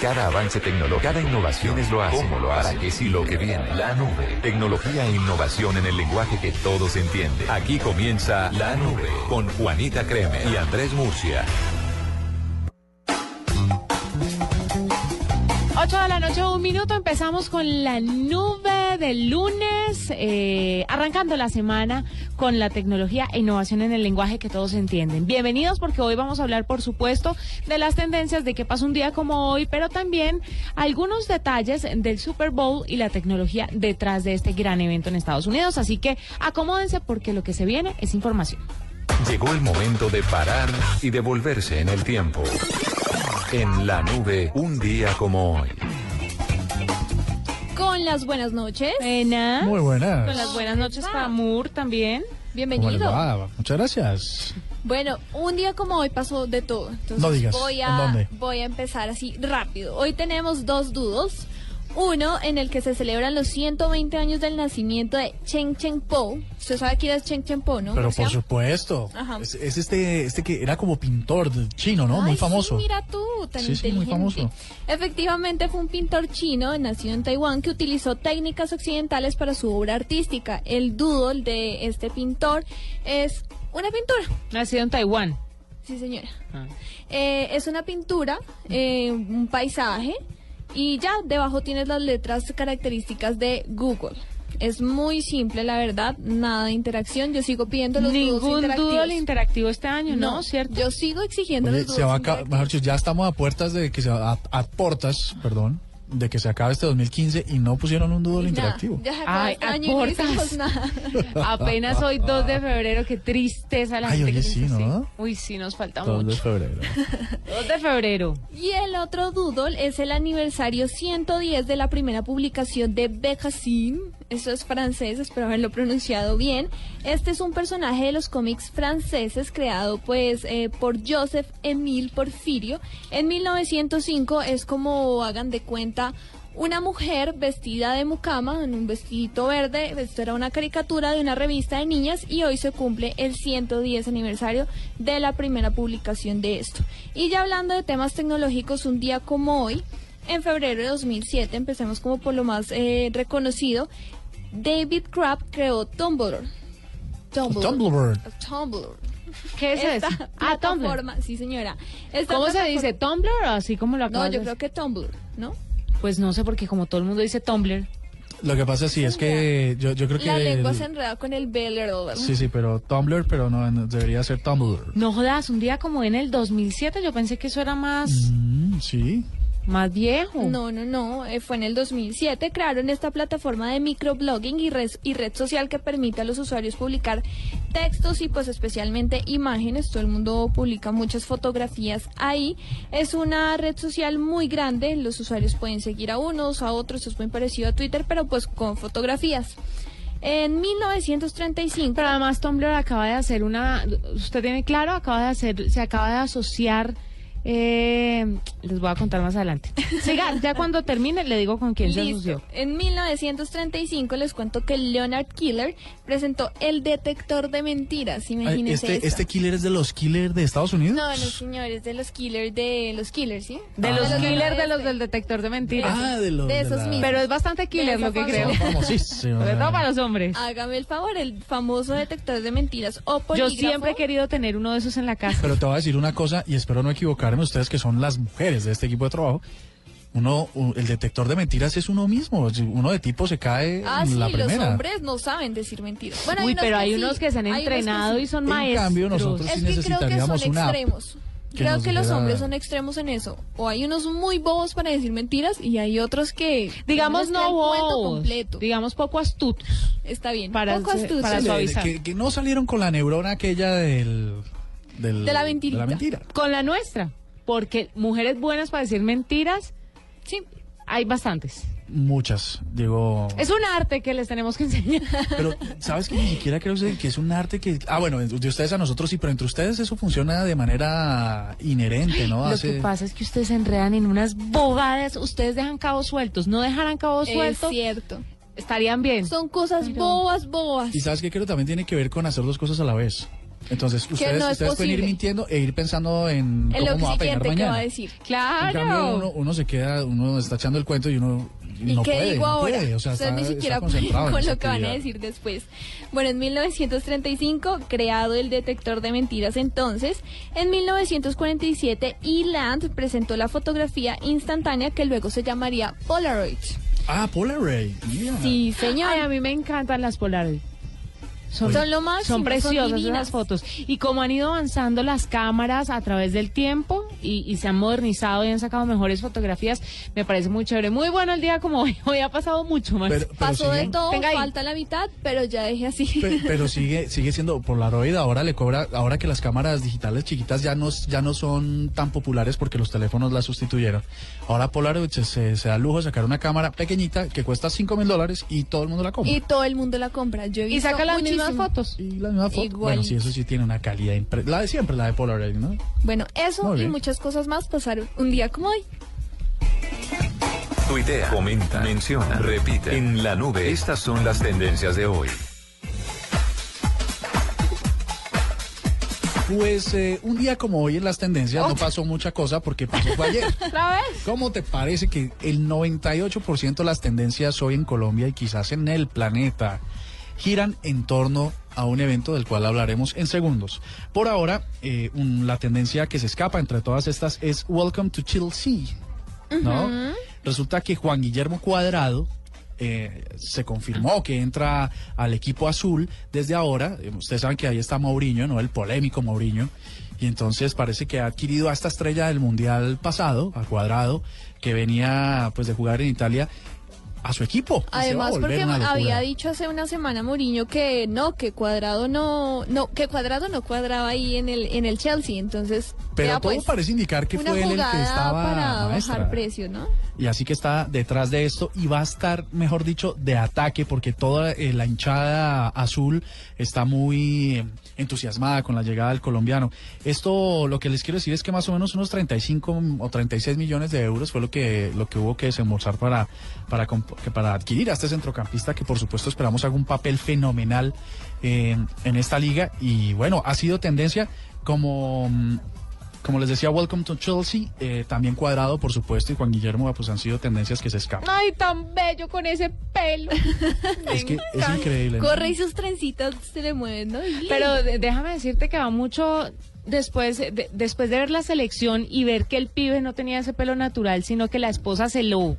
Cada avance tecnológico, cada innovación es lo hace. ¿Cómo lo hace? ¿Para qué si lo que viene? La nube. Tecnología e innovación en el lenguaje que todos entienden. Aquí comienza La Nube con Juanita Creme y Andrés Murcia. 8 de la noche, un minuto. Empezamos con la nube del lunes, eh, arrancando la semana con la tecnología e innovación en el lenguaje que todos entienden. Bienvenidos porque hoy vamos a hablar, por supuesto, de las tendencias de qué pasa un día como hoy, pero también algunos detalles del Super Bowl y la tecnología detrás de este gran evento en Estados Unidos. Así que acomódense porque lo que se viene es información. Llegó el momento de parar y devolverse en el tiempo. En la nube, un día como hoy. Con las buenas noches. Buenas. Muy buenas. Con las buenas noches para Moore también. ¿Cómo les Bienvenido. va? Muchas gracias. Bueno, un día como hoy pasó de todo. Entonces No digas, voy ¿en a dónde? voy a empezar así rápido. Hoy tenemos dos dudos. Uno en el que se celebran los 120 años del nacimiento de Chen Chen Po. Usted sabe quién es Chen Chen Po, ¿no? Pero Marcia? por supuesto. Ajá. Es, es este, este que era como pintor chino, ¿no? Muy famoso. sí, mira tú, tan Sí, sí, muy famoso. Efectivamente fue un pintor chino nacido en Taiwán que utilizó técnicas occidentales para su obra artística. El doodle de este pintor es una pintura. Nacido en Taiwán. Sí, señora. Ah. Eh, es una pintura, eh, un paisaje, y ya debajo tienes las letras características de Google. Es muy simple, la verdad, nada de interacción. Yo sigo pidiendo los Ningún interactivos. doodle interactivo este año, ¿no? ¿Cierto? Yo sigo exigiendo Oye, los se va a ya estamos a puertas de que se a, a portas, perdón, de que se acabe este 2015 y no pusieron un doodle interactivo. Ya se acabó Ay, este año y no hicimos nada. Apenas hoy 2 de febrero, qué tristeza la Ay, gente oye, que sí, ¿no? Uy, sí, nos falta 2 de mucho. febrero. 2 de febrero. Y el otro doodle es el aniversario 110 de la primera publicación de Becassin. Eso es francés, espero haberlo pronunciado bien. Este es un personaje de los cómics franceses creado pues eh, por Joseph Émile Porfirio. En 1905 es como hagan de cuenta una mujer vestida de mucama en un vestidito verde. Esto era una caricatura de una revista de niñas y hoy se cumple el 110 aniversario de la primera publicación de esto. Y ya hablando de temas tecnológicos, un día como hoy, en febrero de 2007, empecemos como por lo más eh, reconocido, David Crabb creó Tumblr. Tumblr. Tumblr. Tumblr. ¿Qué es Esta eso? Ah, Tumblr. sí señora. Esta ¿Cómo se dice? ¿Tumblr o así como lo No, yo de creo que Tumblr, ¿no? Pues no sé, porque como todo el mundo dice Tumblr. Lo que pasa sí es que yo, yo creo que... La lengua el- se enreda con el BLR. Sí, sí, pero Tumblr, pero no, no, debería ser Tumblr. No jodas, un día como en el 2007, yo pensé que eso era más, Mm, sí. Más viejo. No, no, no, eh, fue en el 2007. Crearon esta plataforma de microblogging y red, y red social que permite a los usuarios publicar textos y pues especialmente imágenes. Todo el mundo publica muchas fotografías ahí. Es una red social muy grande. Los usuarios pueden seguir a unos, a otros. Es muy parecido a Twitter, pero pues con fotografías. En 1935... Pero además Tumblr acaba de hacer una, usted tiene claro, acaba de hacer, se acaba de asociar, eh, les voy a contar más adelante. Siga, ya cuando termine le digo con quién se asoció. En 1935 les cuento que Leonard Killer presentó el detector de mentiras. Ay, Imagínense Este, este killer es de los killers de Estados Unidos. No, no, señores, de los killers, de los killers, ¿sí? De Ah. los killers de este. los del detector de mentiras. Ah, de los... de esos la- mismos. Pero es bastante killer lo que creo. Son famosísimos. Sobre todo para los hombres. Hágame el favor, el famoso detector de mentiras o polígrafo. Yo siempre he querido tener uno de esos en la casa. Pero te voy a decir una cosa, y espero no ustedes que son las mujeres de este equipo de trabajo. Uno, el detector de mentiras es uno mismo. Uno de tipo se cae Ah, en sí, la los primera. hombres no saben decir mentiras. Bueno, Uy, unos pero hay sí, unos que se han hay entrenado sí. y son En maestros. cambio, nosotros Es sí que creo que son necesitaríamos extremos. que Creo que los hombres son extremos en eso. O hay unos muy bobos para decir mentiras y hay otros que... Digamos no bobos, completo. digamos poco astutos. Está bien. para Poco astucio. para de- de- suavizar. que, que no salieron con la neurona aquella del, del- De la mentirita. mentira. Con la nuestra. Porque mujeres buenas para decir mentiras, Sí. hay bastantes. Muchas, digo... Es un arte que les tenemos que enseñar. Pero, ¿sabes que ni siquiera creo que es un arte que... Ah, bueno, de ustedes a nosotros sí, pero entre ustedes eso funciona de manera inherente, ¿no? Lo que pasa es que ustedes se enredan en unas bobadas, ustedes dejan cabos sueltos, no dejaran cabos Es sueltos, cierto. estarían bien. Son cosas Pero- bobas, bobas. Y sabes que creo también tiene que ver con hacer dos cosas a la vez. Entonces, ustedes, no es ustedes pueden ir mintiendo e ir pensando en En cómo va a pegar siguiente que mañana. va a decir. En Claro. cambio, uno, uno se queda, uno está echando el cuento y uno y ¿Y no qué puede, digo no ahora? puede, o sea, Ustedes está, ni siquiera está pueden en con lo que van a decir después. Bueno, en 1935, creado el detector de mentiras entonces, en 1947, Eland presentó la fotografía instantánea que luego se llamaría Polaroid. Ah, Polaroid. Sí, señor. Ay, a mí me encantan las Polaroid. Son, Son lo máximo, son son preciosas divinas. esas fotos. Y como han ido avanzando las cámaras a través del tiempo y, y se han modernizado y han sacado mejores fotografías, me parece muy chévere. Muy bueno el día como hoy. Hoy ha pasado mucho más. Pero, pero Pasó de todo, falta la mitad, pero ya dejé así. pe- pero sigue, sigue siendo Polaroid. Ahora le cobra, ahora que las cámaras digitales chiquitas ya no, ya no son tan populares porque los teléfonos las sustituyeron. Ahora Polaroid se, se, se da el lujo de sacar una cámara pequeñita que cuesta 5 mil dólares y todo el mundo la compra. Y todo el mundo la compra. Yo he y saca las mismas muchísimo. fotos. Y. Bueno, sí, eso sí tiene una calidad impre- La de siempre, la de Polaroid, ¿no? Bueno, eso y muchas cosas más pasaron un día como hoy. Tuitea, comenta, menciona, repite. En la nube, estas son las tendencias de hoy. Pues eh, un día como hoy en las tendencias no pasó mucha cosa porque pasó fue ayer. ¿Otra vez? ¿Cómo te parece que el 98% de las tendencias hoy en Colombia y quizás en el planeta giran en torno a un evento del cual hablaremos en segundos? Por ahora, eh, un- la tendencia que se escapa entre todas estas es Welcome to Chelsea, ¿no? Resulta que Juan Guillermo Cuadrado eh, se confirmó que entra al equipo azul desde ahora. Eh, Ustedes saben que ahí está Mourinho, ¿no? El polémico Mourinho. Y entonces parece que ha adquirido a esta estrella del mundial pasado, a Cuadrado, que venía pues de jugar en Italia, a su equipo. Además, porque había dicho hace una semana Mourinho que no, que Cuadrado no, no, que Cuadrado no cuadraba ahí en el en el Chelsea, entonces Pero todo pues, parece indicar que fue él el que estaba para maestra. bajar precio, ¿no? Y así que está detrás de esto y va a estar, mejor dicho, de ataque porque toda eh, la hinchada azul está muy eh, entusiasmada con la llegada del colombiano. Esto lo que les quiero decir es que más o menos unos 35 o 36 millones de euros fue lo que lo que hubo que desembolsar para para para adquirir a este centrocampista que por supuesto esperamos haga un papel fenomenal eh, en esta liga y bueno, ha sido tendencia como mm, como les decía, Welcome to Chelsea, eh, también Cuadrado, por supuesto, y Juan Guillermo, pues han sido tendencias que se escapan. Ay, tan bello con ese pelo. es que es increíble. ¿no? Corre y sus trencitas se le mueven, ¿no? Pero déjame decirte que va mucho después de, después de ver la selección y ver que el pibe no tenía ese pelo natural, sino que la esposa se lo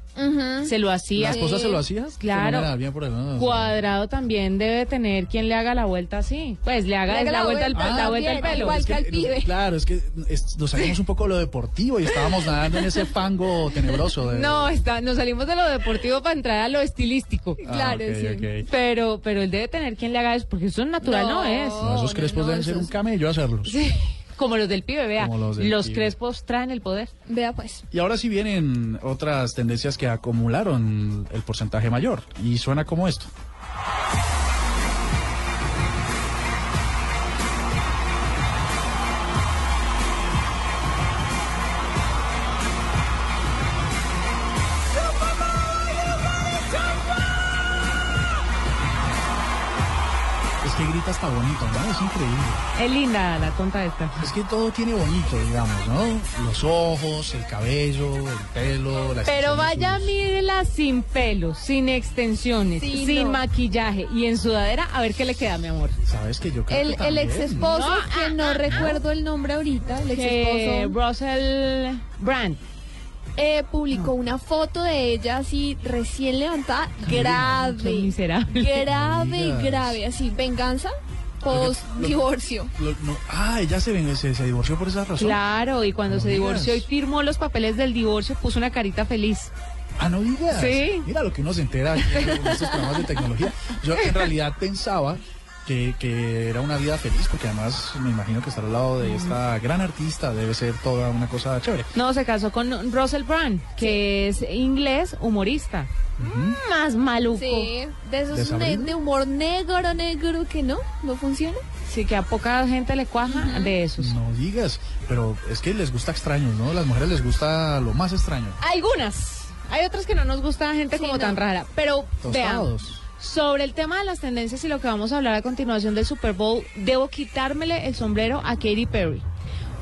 se lo hacía. ¿La esposa se lo hacía? Claro. Bien por no, no. Cuadrado también debe tener quien le haga la vuelta así. Pues le haga, Le haga la, la vuelta al, la vuelta al también, pelo. igual Es que al nos- pibe. claro, es que es- nos salimos un poco de lo deportivo y estábamos nadando en ese fango tenebroso. De, No, está, nos salimos de lo deportivo para entrar a lo estilístico. Ah, claro, sí. Pero, pero él debe tener quien le haga eso, porque eso es natural, no, No. es. No, esos crespos no, deben ser esos- un camello hacerlos. Sí, Como los del pibe, vea. Los Los, del pibe. crespos traen el poder. Vea pues. Y ahora sí vienen otras tendencias que acumularon el porcentaje mayor. Y suena como esto. Es que grita hasta bonito, ¿no? Es increíble. Es linda la tonta esta. Es que todo tiene bonito, digamos, ¿no? Los ojos, el cabello, el pelo, la Pero vaya, mírela sin pelo, sin extensiones, Sí, sin no. maquillaje y en sudadera, a ver qué le queda, mi amor. ¿Sabes que yo creo El, que el ex esposo, No, que ah, no ah, recuerdo el nombre ahorita, el ex Que esposo, Russell Brand. eh, publicó una foto de ella así recién levantada, grave, miserable. grave, grave, así, venganza post divorcio. Lo- no- ah, ella se, ven- se, se divorció por esa razón. Claro, y cuando No se divorció y digas. firmó los papeles del divorcio, puso una carita feliz. Ah, no digas. Sí. Mira lo que uno se entera en estos programas de tecnología. Yo en realidad pensaba que, que era una vida feliz, porque además me imagino que estar al lado de esta gran artista debe ser toda una cosa chévere. No, se casó con Russell Brand, que es inglés humorista. Mm, Más maluco. Sí, de esos ¿De humor negro, negro, que no, no funciona. Sí, que a poca gente le cuaja de esos. No digas, pero es que les gusta extraños, ¿no? Las mujeres les gusta lo más extraño. Algunas. Hay otras que no nos gusta gente Sí, como no. tan rara. Pero veamos. Sobre el tema de las tendencias y lo que vamos a hablar a continuación del Super Bowl, debo quitármele el sombrero a Katy Perry.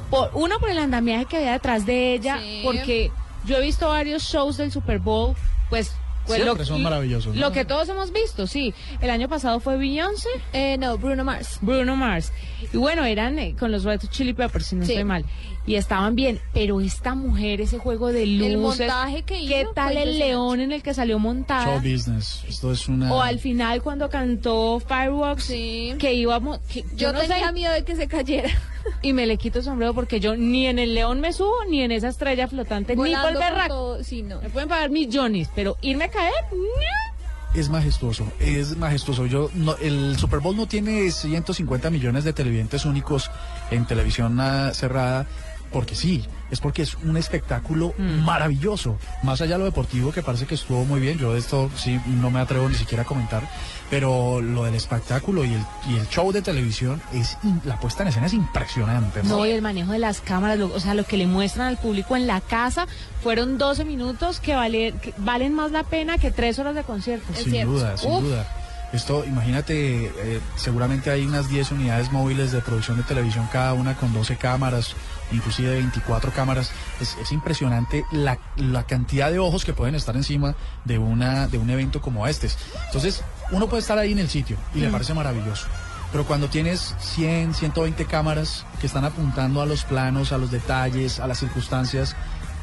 Por, uno, por el andamiaje que había detrás de ella, Sí. porque yo he visto varios shows del Super Bowl, pues... pues Siempre son maravillosos, ¿no? Lo que todos hemos visto, sí. El año pasado fue Beyoncé, Eh, no, Bruno Mars. Bruno Mars. Y bueno, eran eh, con los Red Chili Peppers, si no Sí. estoy mal. Y estaban bien. Pero esta mujer, ese juego de luces. El montaje que ¿Qué hizo tal fue el león en el que salió montada? Show business. Esto es una. O al final cuando cantó Fireworks, Sí. que íbamos... que- Yo, no sé, tenía miedo de que se cayera. y me le quito el sombrero porque yo ni en el león me subo, ni en esa estrella flotante, ni por Volando berraco. Sí, no. Me pueden pagar millones, pero irme a caer, no. Es majestuoso, es majestuoso. Yo no, el Super Bowl no tiene 150 millones de televidentes únicos en televisión ah, cerrada, porque sí, es porque es un espectáculo maravilloso. Más allá de lo deportivo, que parece que estuvo muy bien, yo de esto sí no me atrevo ni siquiera a comentar, pero lo del espectáculo y el, y el show de televisión, es in- la puesta en escena es impresionante. ¿no? No, y el manejo de las cámaras, lo- o sea, lo que le muestran al público en la casa, fueron 12 minutos que, vale- que valen más la pena que tres horas de concierto. Sin cierto. duda, sin Uf. duda. Esto, imagínate, eh, seguramente hay unas 10 unidades móviles de producción de televisión, cada una con 12 cámaras, inclusive 24 cámaras. Es, es impresionante la, la cantidad de ojos que pueden estar encima de, una, de un evento como este. Entonces, uno puede estar ahí en el sitio y le parece maravilloso. Pero cuando tienes 100, 120 cámaras que están apuntando a los planos, a los detalles, a las circunstancias,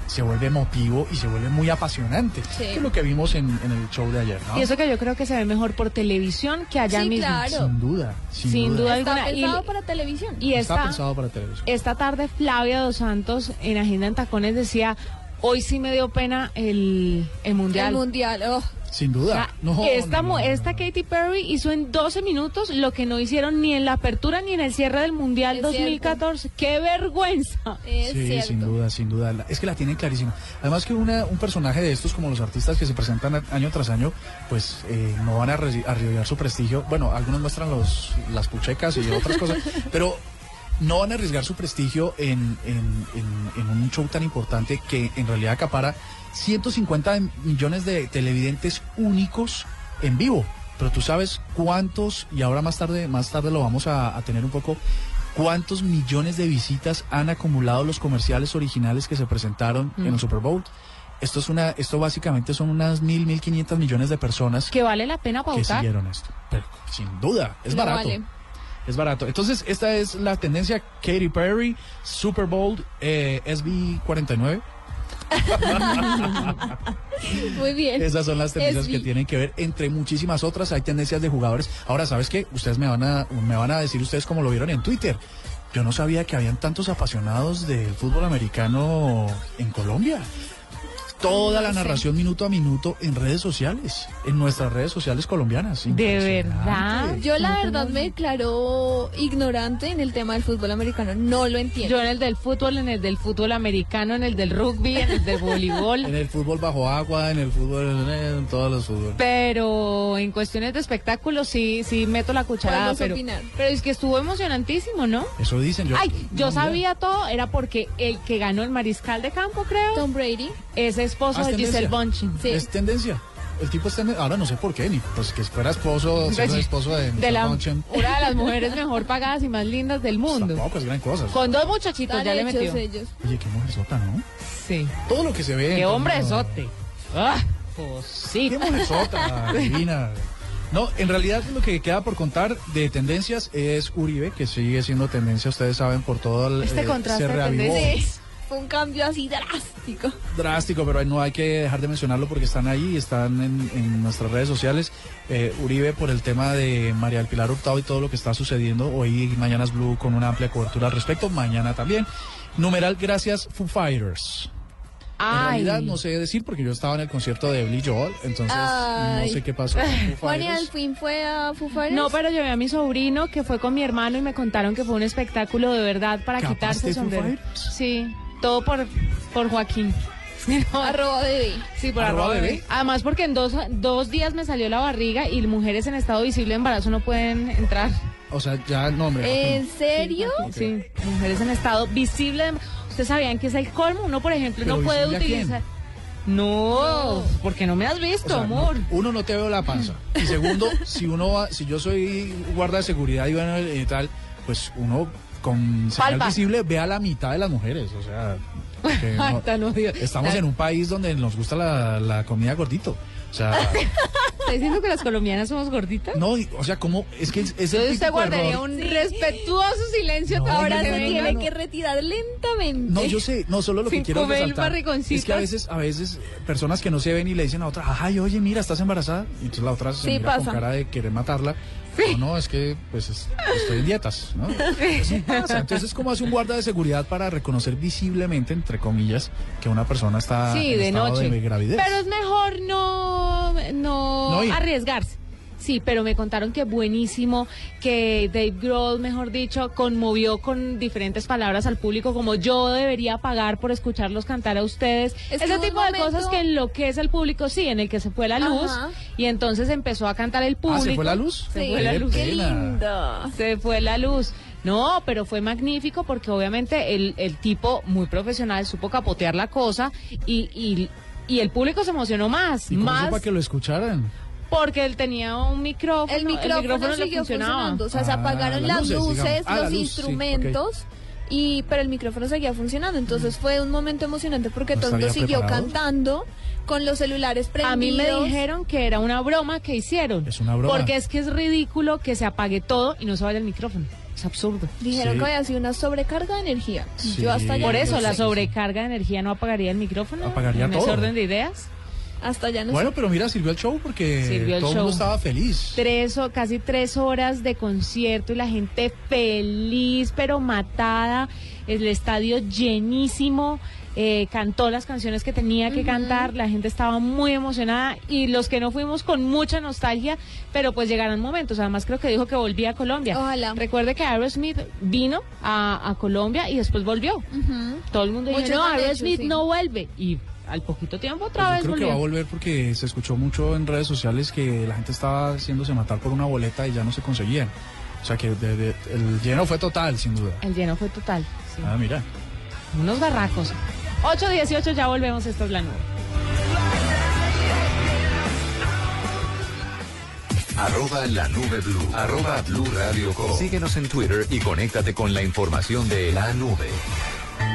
se vuelve emotivo y se vuelve muy apasionante. Sí. Que es lo que vimos en, en el show de ayer, ¿no? Y eso que yo creo que se ve mejor por televisión que allá Sí, mismo. claro. Sin duda, sin, Sin duda Está alguna. Y- pensado para televisión. Y Está esta, pensado para televisión. esta tarde Flavia Dos Santos en Agenda en Tacones decía, hoy sí me dio pena el, el Mundial. El mundial. oh. Sin O duda. sea, No, esta, no, mu- no, esta. Katy Perry hizo en 12 minutos lo que no hicieron ni en la apertura ni en el cierre del Mundial Es 2014. ¡Qué vergüenza! Es Sí, cierto. sin duda, sin duda. Es que la tienen clarísima. Además que una, un personaje de estos, como los artistas que se presentan año tras año, pues eh, no van a arri- arriesgar su prestigio. Bueno, algunos muestran los, las puchecas y otras cosas, pero no van a arriesgar su prestigio en, en- en- en un show tan importante que en realidad acapara 150 millones de televidentes únicos en vivo. Pero tú sabes cuántos, y ahora más tarde, más tarde lo vamos a, a tener un poco, cuántos millones de visitas han acumulado los comerciales originales que se presentaron en el Super Bowl. Esto es una, esto básicamente son unas mil, mil quinientas millones de personas Que vale la pena que pautar. siguieron esto. Pero sin duda, es No barato. vale. Es barato. Entonces, esta es la tendencia Katy Perry, Super Bowl, eh, SB49. Muy bien. Esas son las tendencias que tienen que ver entre muchísimas otras. Hay tendencias de jugadores. Ahora, ¿sabes qué? Ustedes me van a, me van a decir ustedes como lo vieron en Twitter. Yo no sabía que habían tantos apasionados del fútbol americano en Colombia. Toda la narración minuto a minuto en redes sociales, en nuestras redes sociales colombianas. ¿De verdad? Yo la verdad me declaro ignorante en el tema del fútbol americano. No lo entiendo. Yo en el del fútbol, en el del fútbol americano, en el del rugby, en el del En voleibol. el fútbol bajo agua, en el fútbol, en todos los fútbol. Pero en cuestiones de espectáculo sí, sí meto la cucharada. Pero, opinar. pero es que estuvo emocionantísimo, ¿no? Eso dicen. Yo, Ay, yo no, sabía todo, era porque el que ganó el mariscal de campo, creo, Tom Brady. es esposo Ah, es de Giselle. Bündchen. Sí. Es tendencia. El tipo es tendencia. Ahora no sé por qué, ni pues que fuera esposo, ser De- esposo de, de la, Bunchen. una de las mujeres mejor pagadas y más lindas del mundo. Tampoco es gran cosa. Con dos muchachitos Están ya le metió. ellos. Oye, qué mujer sota, ¿no? Sí. Todo lo que se ve. Qué en hombre torno- sote. Ah, pues sí. Qué mujer sota, divina. No, en realidad lo que queda por contar de tendencias es Uribe, que sigue siendo tendencia, ustedes saben, por todo el... Este eh, contraste se de reavivó. tendencias. Fue un cambio así drástico. drástico, pero no hay que dejar de mencionarlo porque están ahí, están en, en nuestras redes sociales. Eh, Uribe por el tema de María del Pilar Hurtado y todo lo que está sucediendo. Hoy Mañanas Blue con una amplia cobertura al respecto, mañana también. Numeral, gracias Foo Fighters. Ay. En realidad no sé decir porque yo estaba en el concierto de Billy Joel, entonces Ay. no sé qué pasó. con Foo Juan y Fighters. Alfin fue a Foo Fighters? No, pero llevé a mi sobrino que fue con mi hermano y me contaron que fue un espectáculo de verdad para ¿Capaz quitarse sombrero. Sí, todo por, por Joaquín. Arroba bebé. Sí, por ¿Arroba arroba bebé? bebé. Además porque en dos, dos días me salió la barriga y mujeres en estado visible de embarazo no pueden entrar. O sea, ya, no, hombre. ¿En serio? Sí, mujeres en estado visible de ¿Ustedes sabían que es el colmo? Uno, por ejemplo, ¿Pero no puede utilizar... No, porque no me has O visto, no, amor. uno, no te veo la panza. Y segundo, si uno va- si yo soy guarda de seguridad y bueno, y tal, pues uno con señal Palpa. visible ve a la mitad de las mujeres. O sea, no- Ay, tan odio. estamos en un país donde nos gusta la, la comida gordito. O sea, ¿Está diciendo que las colombianas somos gorditas? no, y- o sea, ¿cómo? Es que es, es el Entonces usted típico guardaría error. un respetuoso silencio No, Ahora se venga. tiene no. que retirar lentamente. No, yo sé, no solo lo que Sin quiero comer resaltar es que a veces, a veces personas que no se ven y le dicen a otra, ay, oye, mira, estás embarazada, y entonces la otra se Sí, mira pasa. con cara de querer matarla. No, no, es que pues es- estoy en dietas, ¿no? Eso pasa. Entonces, ¿cómo hace un guarda de seguridad para reconocer visiblemente, entre comillas, que una persona está Sí, en de estado noche. de gravidez? Pero es mejor no, no, arriesgarse. Sí, pero me contaron que buenísimo, que Dave Grohl, mejor dicho, conmovió con diferentes palabras al público, como yo debería pagar por escucharlos cantar a ustedes. Es Ese tipo de cosas que enloquece al público, sí, en el que se fue la luz Ajá. y entonces empezó a cantar el público. ¿Ah, se fue la luz? Se Sí, fue la Qué luz. Qué lindo. Se fue la luz. No, pero fue magnífico porque obviamente el, el tipo muy profesional supo capotear la cosa y, y, y el público se emocionó más. ¿Y cómo más para que lo escucharan? Porque él tenía un micrófono. El micrófono, le siguió funcionaba. funcionando. O sea, se Ah, apagaron las luces. Ah, la los luz, sí, instrumentos. Y, pero el micrófono seguía funcionando, entonces fue un momento emocionante porque ¿No todo el mundo siguió preparado? cantando con los celulares prendidos. A mí me dijeron que era una broma que hicieron. Es una broma. Porque es que es ridículo que se apague todo y no se vaya el micrófono. Es absurdo. Dijeron Sí. que había sido una sobrecarga de energía. Sí. Yo hasta Por eso, la sobrecarga de energía no apagaría el micrófono. Apagaría en ese todo. orden de ideas. Hasta allá no Bueno, pero mira, sirvió el show porque Sirvió el todo el mundo estaba feliz. tres o casi tres horas de concierto y la gente feliz pero matada. El estadio llenísimo eh, cantó las canciones que tenía que cantar la gente estaba muy emocionada y los que no fuimos con mucha nostalgia pero pues llegarán momentos. Además creo que dijo que volvía a Colombia. Ojalá. recuerde que Aerosmith vino a, a Colombia y después volvió. Todo el mundo dijo Muchos no hecho, Aerosmith sí. no vuelve y al poquito tiempo Pues otra yo vez creo que va a volver porque se escuchó mucho en redes sociales que la gente estaba haciéndose matar por una boleta y ya no se conseguían. O sea que de- de- el lleno fue total, sin duda. el lleno fue total sí. Ah, mira. Unos barracos. 8.18, ya volvemos. Esto es la nube. Arroba la nube blue. Arroba blue radio com. Síguenos en Twitter y conéctate con la información de la nube.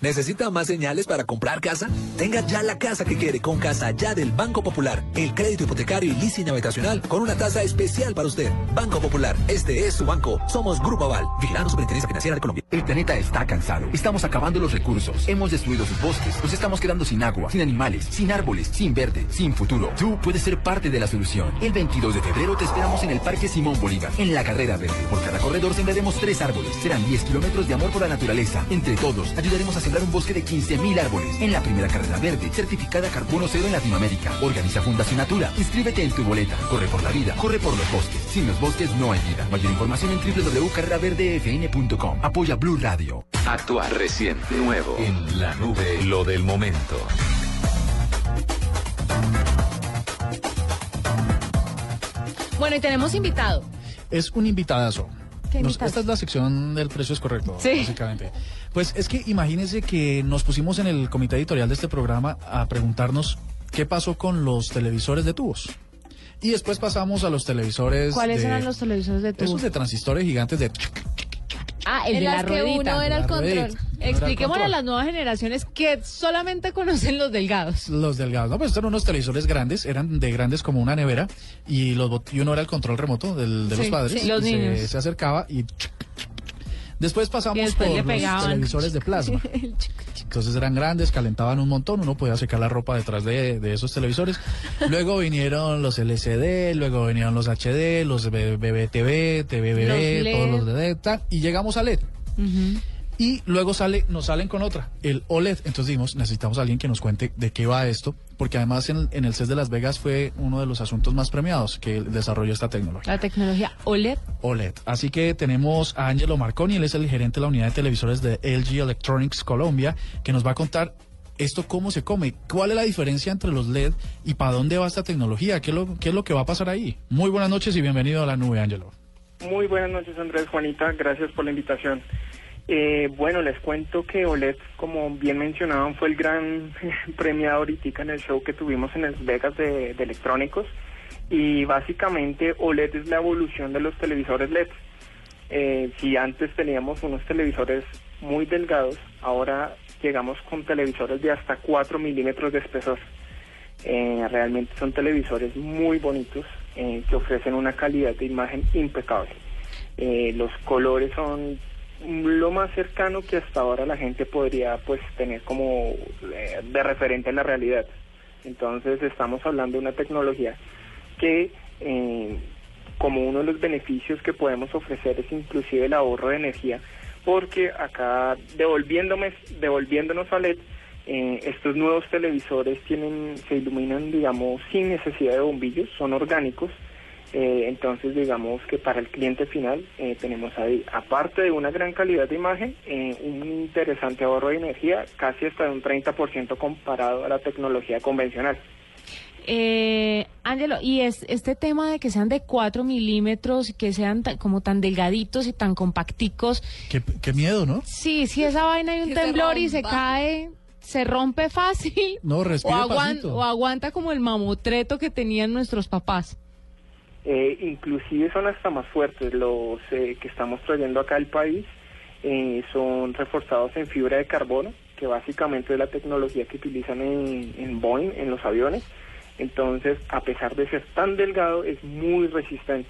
¿Necesita más señales para comprar casa? Tenga ya la casa que quiere con Casa Ya del Banco Popular. El crédito hipotecario y leasing habitacional con una tasa especial para usted. Banco Popular, este es su banco. Somos Grupo Aval, vigilando Superintendencia Financiera de Colombia. El planeta está cansado. Estamos acabando los recursos. Hemos destruido sus bosques. Nos estamos quedando sin agua, sin animales, sin árboles, sin verde, sin futuro. Tú puedes ser parte de la solución. El 22 de febrero te esperamos en el Parque Simón Bolívar, en la carrera verde. Por cada corredor sembraremos tres árboles. Serán 10 kilómetros de amor por la naturaleza. Entre todos, ayudaremos a sembrar un bosque de 15.000 árboles en la primera carrera verde, certificada Carbono Cero en Latinoamérica. Organiza Fundación Natura. Inscríbete en tu boleta. Corre por la vida, corre por los bosques. Sin los bosques no hay vida. Mayor información en www.carreraverdefn.com. Apoya Blue Radio. Actuar recién, nuevo. En la nube, lo del momento. Bueno, y tenemos invitado. Es un invitadazo. Esta es la sección del precio es correcto, Sí. básicamente. Pues es que imagínense que nos pusimos en el comité editorial de este programa a preguntarnos qué pasó con los televisores de tubos. Y después pasamos a los televisores ¿Cuáles de- eran los televisores de tubo? Esos de transistores gigantes de... Ah, el En de la las que ruedita. uno era el La control. ruedita. Expliquémosle a control. las nuevas generaciones que solamente conocen los delgados. Los delgados, no, pues estos eran unos televisores grandes, eran de grandes como una nevera y los bot- y uno era el control remoto del- de los Sí, padres. sí. Los y se- niños. Se, acercaba y después pasamos después por los televisores de plasma. Entonces eran grandes, calentaban un montón, uno podía secar la ropa detrás de, de esos televisores. Luego vinieron los LCD, luego vinieron los HD, los BBTV, TVBB, todos los de LED, tal, y llegamos a LED. Y luego sale, nos salen con otra, el OLED. Entonces dijimos, necesitamos a alguien que nos cuente de qué va esto, porque además en, en el CES de Las Vegas fue uno de los asuntos más premiados que desarrolló esta tecnología. La tecnología OLED. OLED. Así que tenemos a Angelo Marconi, él es el gerente de la unidad de televisores de LG Electronics Colombia, que nos va a contar esto cómo se come, cuál es la diferencia entre los LED y para dónde va esta tecnología, qué es lo, qué es lo que va a pasar ahí. Muy buenas noches y bienvenido a la nube, Angelo. Muy buenas noches, Andrés, Juanita, gracias por la invitación. Eh, bueno, les cuento que OLED, como bien mencionaban, fue el gran premiado ahorita en el show que tuvimos en Las Vegas de, electrónicos y básicamente OLED es la evolución de los televisores LED. Eh, si antes teníamos unos televisores muy delgados, ahora llegamos con televisores de hasta 4 milímetros de espesor. Eh, realmente son televisores muy bonitos eh, que ofrecen una calidad de imagen impecable. Los colores son lo más cercano que hasta ahora la gente podría pues tener como eh, de referente en la realidad. Entonces estamos hablando de una tecnología que eh, como uno de los beneficios que podemos ofrecer es inclusive el ahorro de energía, porque acá devolviéndome, devolviéndonos a LED, eh, estos nuevos televisores tienen, se iluminan, digamos, sin necesidad de bombillos, son orgánicos. Eh, entonces, digamos que para el cliente final eh, tenemos ahí, aparte de una gran calidad de imagen, eh, un interesante ahorro de energía, casi hasta de un 30% comparado a la tecnología convencional. Eh, Ángelo, y es este tema de que sean de 4 milímetros y que sean tan- como tan delgaditos y tan compacticos. Qué, qué miedo, ¿no? Sí, sí, esa vaina hay un se temblor y se cae, se rompe fácil. No, O, respire aguan- pasito. o aguanta como el mamotreto que tenían nuestros papás. Eh, inclusive son hasta más fuertes los eh, que estamos trayendo acá al país. eh, son reforzados en fibra de carbono, que básicamente es la tecnología que utilizan en, Boeing, en los aviones. Entonces, a pesar de ser tan delgado, es muy resistente,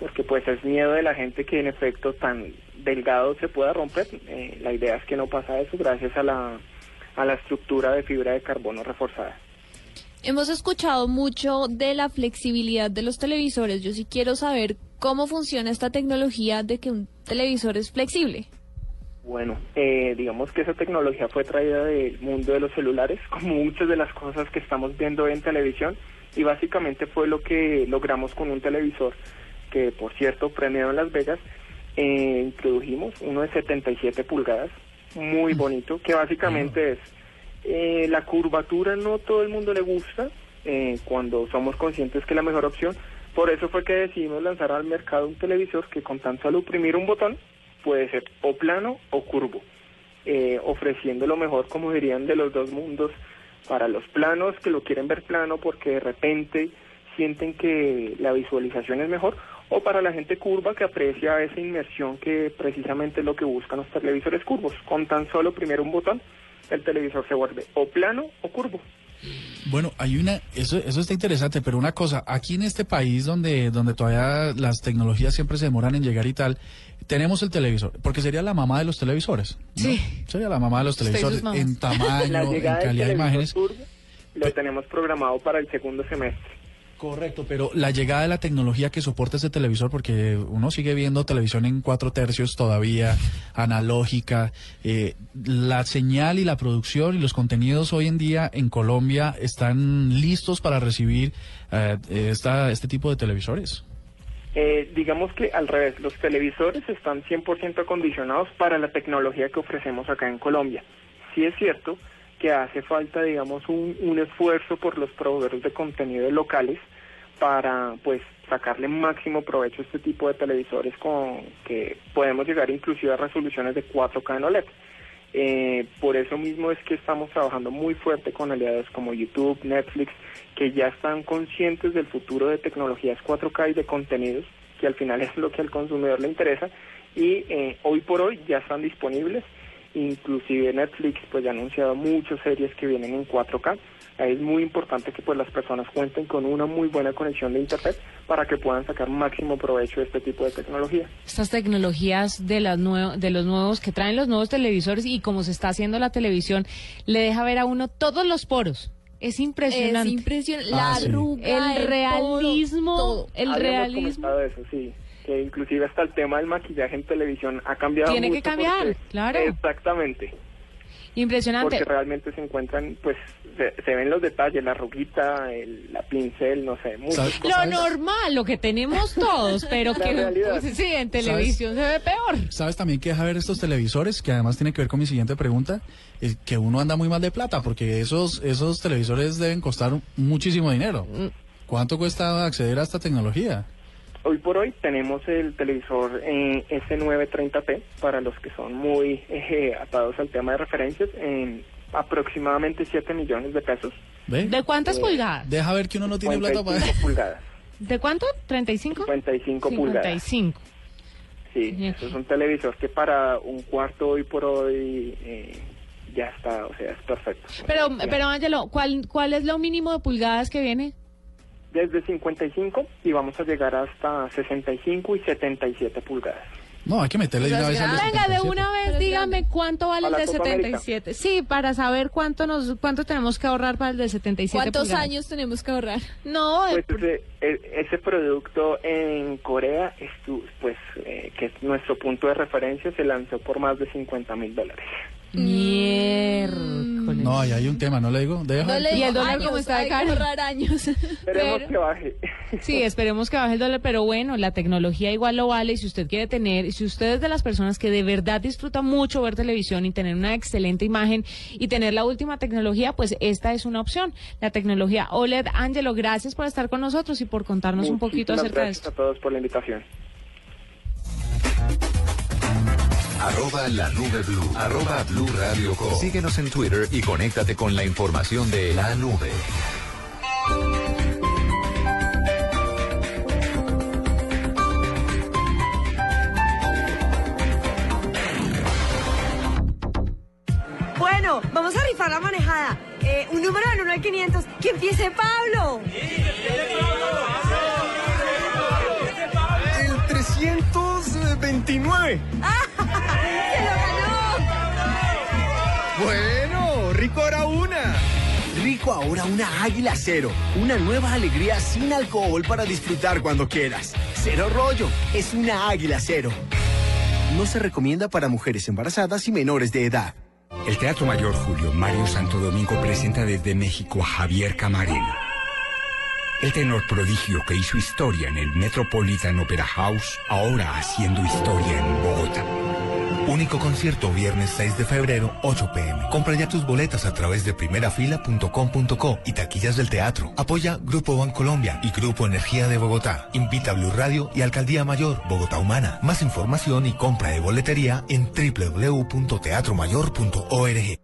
porque pues es miedo de la gente que en efecto tan delgado se pueda romper. Eh, la idea es que no pasa eso gracias a la, a la estructura de fibra de carbono reforzada. Hemos escuchado mucho de la flexibilidad de los televisores. Yo sí quiero saber cómo funciona esta tecnología de que un televisor es flexible. Bueno, eh, digamos que esa tecnología fue traída del mundo de los celulares, como muchas de las cosas que estamos viendo en televisión, y básicamente fue lo que logramos con un televisor que, por cierto, premiado en Las Vegas, eh, introdujimos uno de 77 pulgadas, muy bonito, que básicamente es eh, la curvatura no todo el mundo le gusta eh, cuando somos conscientes que es la mejor opción. Por eso fue que decidimos lanzar al mercado un televisor que con tan solo oprimir un botón puede ser o plano o curvo, eh, ofreciendo lo mejor, como dirían, de los dos mundos para los planos que lo quieren ver plano porque de repente sienten que la visualización es mejor o para la gente curva que aprecia esa inmersión que precisamente es lo que buscan los televisores curvos. Con tan solo oprimir un botón, el televisor se vuelve o plano o curvo. Bueno, hay una, eso, eso está interesante, pero una cosa, aquí en este país donde, donde todavía las tecnologías siempre se demoran en llegar y tal, tenemos el televisor, porque sería la mamá de los televisores. ¿no? Sí. Sería la mamá de los televisores en tamaño, la en calidad de imágenes. curvo lo tenemos programado para el segundo semestre. Correcto, pero la llegada de la tecnología que soporta ese televisor, porque uno sigue viendo televisión en cuatro tercios todavía, analógica, eh, la señal y la producción y los contenidos hoy en día en Colombia están listos para recibir eh, esta, este tipo de televisores. Eh, digamos que al revés, los televisores están 100% acondicionados para la tecnología que ofrecemos acá en Colombia. Sí es cierto que hace falta, digamos, un, un esfuerzo por los proveedores de contenido locales, para pues sacarle máximo provecho a este tipo de televisores con que podemos llegar inclusive a resoluciones de 4K en OLED. Eh, por eso mismo es que estamos trabajando muy fuerte con aliados como YouTube, Netflix, que ya están conscientes del futuro de tecnologías 4K y de contenidos, que al final es lo que al consumidor le interesa, y eh, hoy por hoy ya están disponibles. Inclusive Netflix pues ya ha anunciado muchas series que vienen en 4K. Es muy importante que pues las personas cuenten con una muy buena conexión de internet para que puedan sacar máximo provecho de este tipo de tecnología. Estas tecnologías de, las de los nuevos que traen los nuevos televisores y como se está haciendo la televisión, le deja ver a uno todos los poros. Es impresionante. Es impresionante. Ah, La sí. arruga, El realismo, todo. el Habíamos realismo. comentado eso, sí. Que inclusive hasta el tema del maquillaje en televisión ha cambiado Tiene que cambiar, porque- claro. Exactamente. Impresionante. Porque realmente se encuentran, pues, se, se ven los detalles, la arruguita, el, la pincel, no sé, muchas ¿Sabes? cosas. Lo normal, lo que tenemos todos, pero que pues, sí, en televisión se ve peor. ¿Sabes también que deja ver estos televisores? Que además tiene que ver con mi siguiente pregunta. Es que uno anda muy mal de plata porque esos, esos televisores deben costar muchísimo dinero. ¿Cuánto cuesta acceder a esta tecnología? Hoy por hoy tenemos el televisor eh, S930p para los que son muy eh, atados al tema de referencias en aproximadamente 7 millones de pesos. ¿Ve? ¿De cuántas Eh, pulgadas? Deja ver que uno no tiene plata para... 55 pulgadas. ¿De cuánto? ¿35? 55 pulgadas. 55. Sí, Bien. eso es un televisor que para un cuarto hoy por hoy eh, ya está, o sea, es perfecto. Pero, Ya. pero Ángelo, ¿cuál, ¿cuál es lo mínimo de pulgadas que viene? Desde 55 y vamos a llegar hasta 65 y 77 pulgadas. No, hay que meterle de una vez al de Venga, de 77. una vez dígame cuánto vale el de Copa América. 77. Sí, para saber cuánto nos cuánto tenemos que ahorrar para el de 77 ¿Cuántos pulgadas. años tenemos que ahorrar? No, Pues ese, e- ese producto en Corea, estu- pues eh, que es nuestro punto de referencia, se lanzó por más de 50 mil dólares. Miércoles. No, ahí hay un tema, ¿no le digo? Deja No le que- ¿Y el digo dólar años, cómo está de caro? años. Esperemos Pero- que baje. Sí, esperemos que baje el dólar, pero bueno, la tecnología igual lo vale. y Si usted quiere tener, si usted es de las personas que de verdad disfruta mucho ver televisión y tener una excelente imagen y tener la última tecnología, pues esta es una opción. La tecnología OLED. Ángelo, gracias por estar con nosotros y por contarnos un poquito acerca de gracias esto. a todos por la invitación. Arroba la nube blue. Arroba blue radio com. Síguenos en Twitter y conéctate con la información de la nube. Bueno, vamos a rifar la manejada. Eh, un número del 1 al 500. ¡Que empiece Pablo! El 329. ¡Se lo ganó! Bueno, rico ahora una. Rico ahora una águila cero. Una nueva alegría sin alcohol para disfrutar cuando quieras. Cero rollo. Es una águila cero. No se recomienda para mujeres embarazadas y menores de edad. El Teatro Mayor Julio Mario Santo Domingo presenta desde México a Javier Camarena. El tenor prodigio que hizo historia en el Metropolitan Opera House, ahora haciendo historia en Bogotá. Único concierto viernes 6 de febrero, 8 pm. Compra ya tus boletas a través de primerafila.com.co y taquillas del teatro. Apoya Grupo Bancolombia y Grupo Energía de Bogotá. Invita a Blue Radio y Alcaldía Mayor, Bogotá Humana. Más información y compra de boletería en www.teatromayor.org.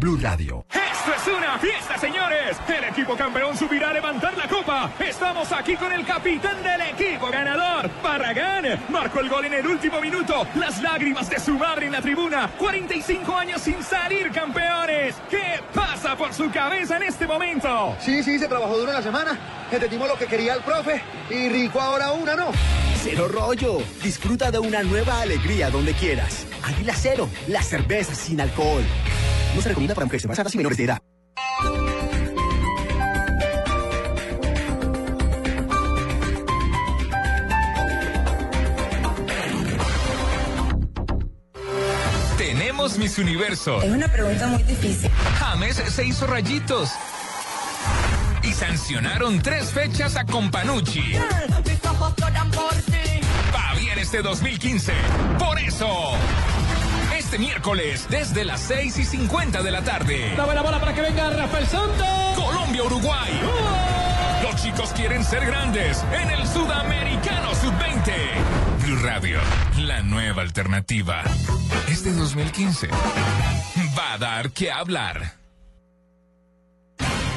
Blue Radio. Esto es una fiesta, señores. El equipo campeón subirá a levantar la copa. Estamos aquí con el capitán del equipo ganador, Barragán. Marcó el gol en el último minuto. Las lágrimas de su madre en la tribuna. 45 años sin salir campeones. ¿Qué pasa por su cabeza en este momento? Sí, sí, se trabajó duro la semana. Entendimos lo que quería el profe. Y rico ahora una, ¿no? Cero rollo. Disfruta de una nueva alegría donde quieras. Águila Cero, la cerveza sin alcohol. No se recomienda para mujeres embarazadas y menores de edad. Tenemos Miss Universo. Es una pregunta muy difícil. James se hizo rayitos. Y sancionaron tres fechas a Companucci. Va bien este 2015. Por eso. Este miércoles, desde las 6 y 50 de la tarde. Dame la bola para que venga Rafael Santos. Colombia-Uruguay. Los chicos quieren ser grandes en el Sudamericano Sub-20. Blue Radio, la nueva alternativa. Este 2015 va a dar que hablar.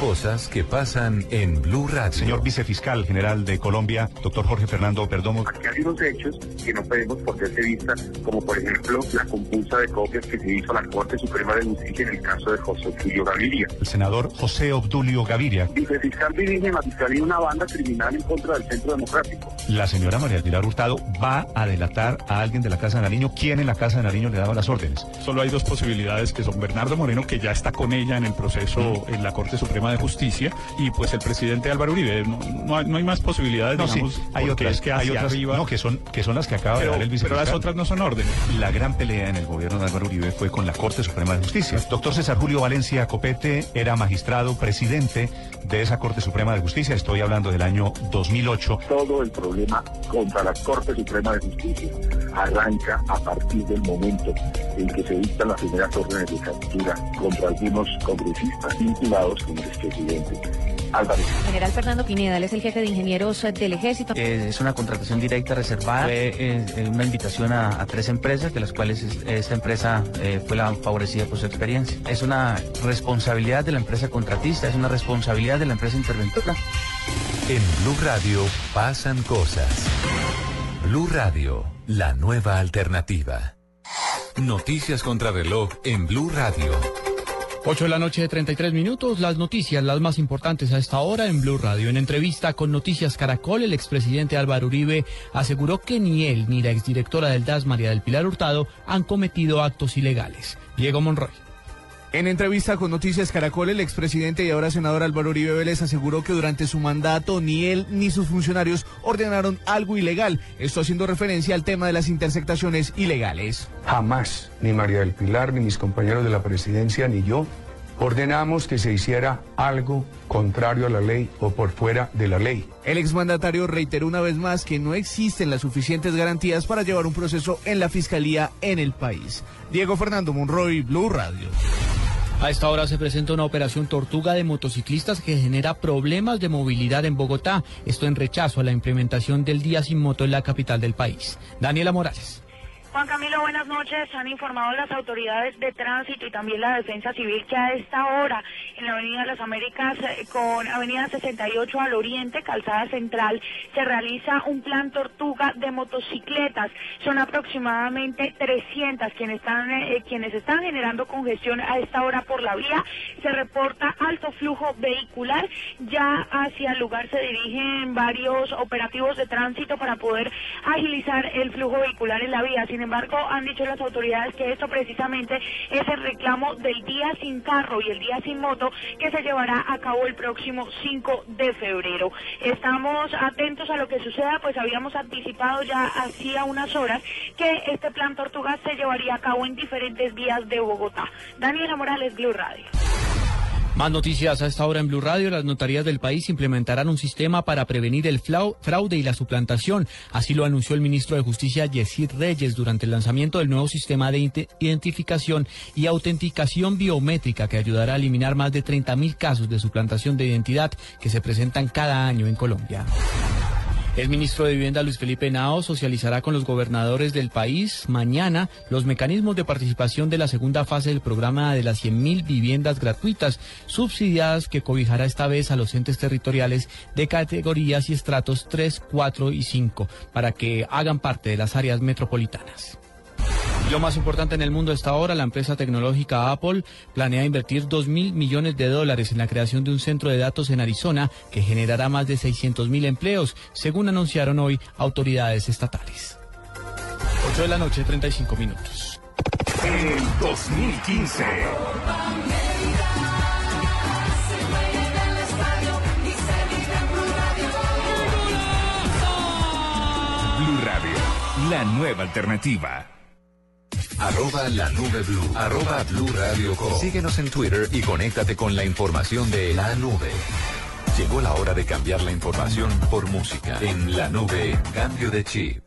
Cosas que pasan en Blue Radio. Señor vicefiscal general de Colombia, doctor Jorge Fernando Perdomo. Aquí hay unos hechos que no podemos perder de vista, como por ejemplo la compulsa de copias que se hizo a la Corte Suprema de Justicia en el caso de José Obdulio Gaviria. El senador José Obdulio Gaviria. Vicefiscal dirige en la Fiscalía una banda criminal en contra del Centro Democrático. La señora María Pilar Hurtado va a delatar a alguien de la Casa de Nariño. ¿Quién en la Casa de Nariño le daba las órdenes? Solo hay dos posibilidades que son Bernardo Moreno, que ya está con ella en el proceso en la Corte Suprema de Justicia, y pues el presidente Álvaro Uribe. No, no hay, no hay más posibilidades, No, sí, hay otras, es que hay otras, arriba... no, que son, que son las que acaba Pero- de dar el pero vicefiscal. las otras no son órdenes. La gran pelea en el gobierno de Álvaro Uribe fue con la Corte Suprema de Justicia. Doctor César Julio Valencia Copete era magistrado, presidente de esa Corte Suprema de Justicia. Estoy hablando del año 2008. Todo el problema contra la Corte Suprema de Justicia arranca a partir del momento en que se dictan las primeras órdenes de captura contra algunos congresistas vinculados con el expresidente Álvaro. General Fernando Pineda, él es el jefe de ingenieros del ejército. Eh, es una contratación directa reservada. Fue eh, eh, una invitación a, a tres empresas, de las cuales es- esta empresa eh, fue la favorecida por su experiencia. Es una responsabilidad de la empresa contratista, es una responsabilidad de la empresa interventora. En Blue Radio pasan cosas. Blue Radio, la nueva alternativa. Noticias contra reloj en Blue Radio. 8 de la noche de 33 minutos, las noticias, las más importantes a esta hora en Blue Radio. En entrevista con Noticias Caracol, el expresidente Álvaro Uribe aseguró que ni él ni la exdirectora del DAS, María del Pilar Hurtado, han cometido actos ilegales. Diego Monroy. En entrevista con Noticias Caracol, el expresidente y ahora senador Álvaro Uribe Vélez aseguró que durante su mandato ni él ni sus funcionarios ordenaron algo ilegal. Esto haciendo referencia al tema de las intersectaciones ilegales. Jamás, ni María del Pilar, ni mis compañeros de la presidencia, ni yo, ordenamos que se hiciera algo contrario a la ley o por fuera de la ley. El exmandatario reiteró una vez más que no existen las suficientes garantías para llevar un proceso en la fiscalía en el país. Diego Fernando Monroy, Blue Radio. A esta hora se presenta una operación tortuga de motociclistas que genera problemas de movilidad en Bogotá. Esto en rechazo a la implementación del día sin moto en la capital del país. Daniela Morales. Juan Camilo, buenas noches. Han informado las autoridades de tránsito y también la defensa civil que a esta hora en la Avenida de las Américas eh, con Avenida 68 al oriente, Calzada Central, se realiza un plan tortuga de motocicletas. Son aproximadamente 300 quienes están, eh, quienes están generando congestión a esta hora por la vía. Se reporta alto flujo vehicular. Ya hacia el lugar se dirigen varios operativos de tránsito para poder agilizar el flujo vehicular en la vía. Embargo, han dicho las autoridades que esto precisamente es el reclamo del día sin carro y el día sin moto que se llevará a cabo el próximo 5 de febrero. Estamos atentos a lo que suceda, pues habíamos anticipado ya hacía unas horas que este plan Tortugas se llevaría a cabo en diferentes vías de Bogotá. Daniela Morales, Blue Radio. Más noticias a esta hora en Blue Radio. Las notarías del país implementarán un sistema para prevenir el fraude y la suplantación. Así lo anunció el ministro de Justicia, Yesid Reyes, durante el lanzamiento del nuevo sistema de identificación y autenticación biométrica que ayudará a eliminar más de 30.000 casos de suplantación de identidad que se presentan cada año en Colombia. El ministro de Vivienda Luis Felipe Nao socializará con los gobernadores del país mañana los mecanismos de participación de la segunda fase del programa de las 100.000 viviendas gratuitas subsidiadas que cobijará esta vez a los entes territoriales de categorías y estratos 3, 4 y 5 para que hagan parte de las áreas metropolitanas. Lo más importante en el mundo hasta ahora, la empresa tecnológica Apple planea invertir 2 mil millones de dólares en la creación de un centro de datos en Arizona que generará más de 600 mil empleos, según anunciaron hoy autoridades estatales. 8 de la noche, 35 minutos. El 2015. Blue Radio, la nueva alternativa. Arroba la nube blue. Arroba blue radio com. Síguenos en Twitter y conéctate con la información de la nube. Llegó la hora de cambiar la información por música. En la nube, cambio de chip.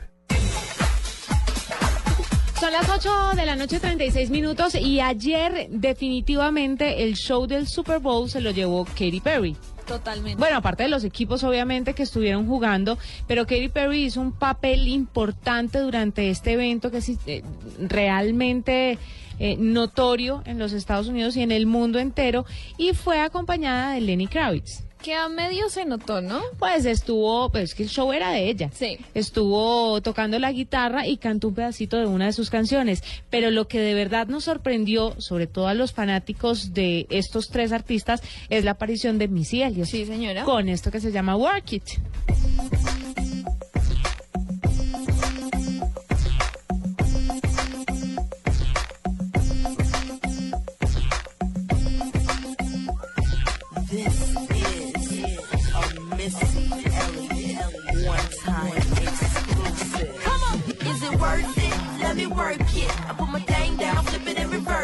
Son las 8 de la noche 36 minutos y ayer definitivamente el show del Super Bowl se lo llevó Katy Perry. Totalmente. Bueno, aparte de los equipos obviamente que estuvieron jugando, pero Katy Perry hizo un papel importante durante este evento que es eh, realmente eh, notorio en los Estados Unidos y en el mundo entero y fue acompañada de Lenny Kravitz. Que a medio se notó, ¿no? Pues estuvo, pues que el show era de ella. Sí. Estuvo tocando la guitarra y cantó un pedacito de una de sus canciones. Pero lo que de verdad nos sorprendió, sobre todo a los fanáticos de estos tres artistas, es la aparición de Missy Elliott. Sí, señora. Con esto que se llama Work It.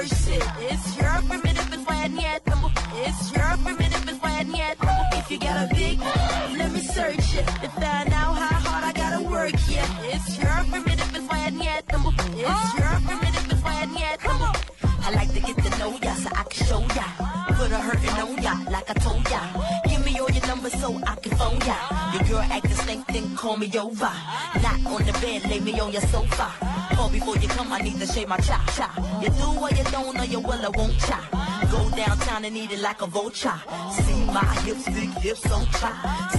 It and reverse it. It's your primitive and when yet. It's your primitive and when yet. If you got a big, let me search it to find out how hard I gotta work. Yeah, it's your primitive and when yet. It's your primitive and when yet. I like to get to know ya so I can show ya. Put a hurtin' on ya like I told ya. Numbers so I can phone ya. Your girl acting stink, then call me over. Not on the bed, lay me on your sofa. Call before you come, I need to shave my cha cha. You do or you don't, or you will I won't cha. Go downtown and eat it like a vulture. See my hips, big hips on cha.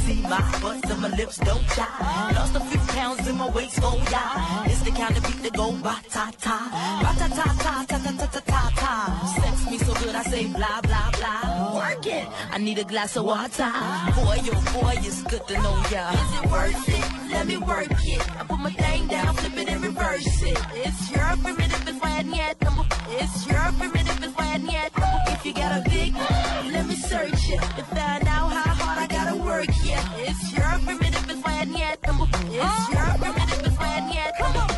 See my butts and my lips don't cha. Lost a few pounds in my waist, oh yeah. It's the kind of beat that go ba ta ta, ba ta ta ta ta ta ta ta ta ta. Sex me so good, I say blah blah blah. Work it. I need a glass of water. Boy, oh boy, it's good to know ya. Is it worth it? Let me work it. I put my thing down, flip it and reverse it. It's your primitive and when yet. It's your primitive and when yet. If you got a big, let me search it to find out how hard I gotta work. Yeah, it's your primitive and when yet. It's your primitive and when yet.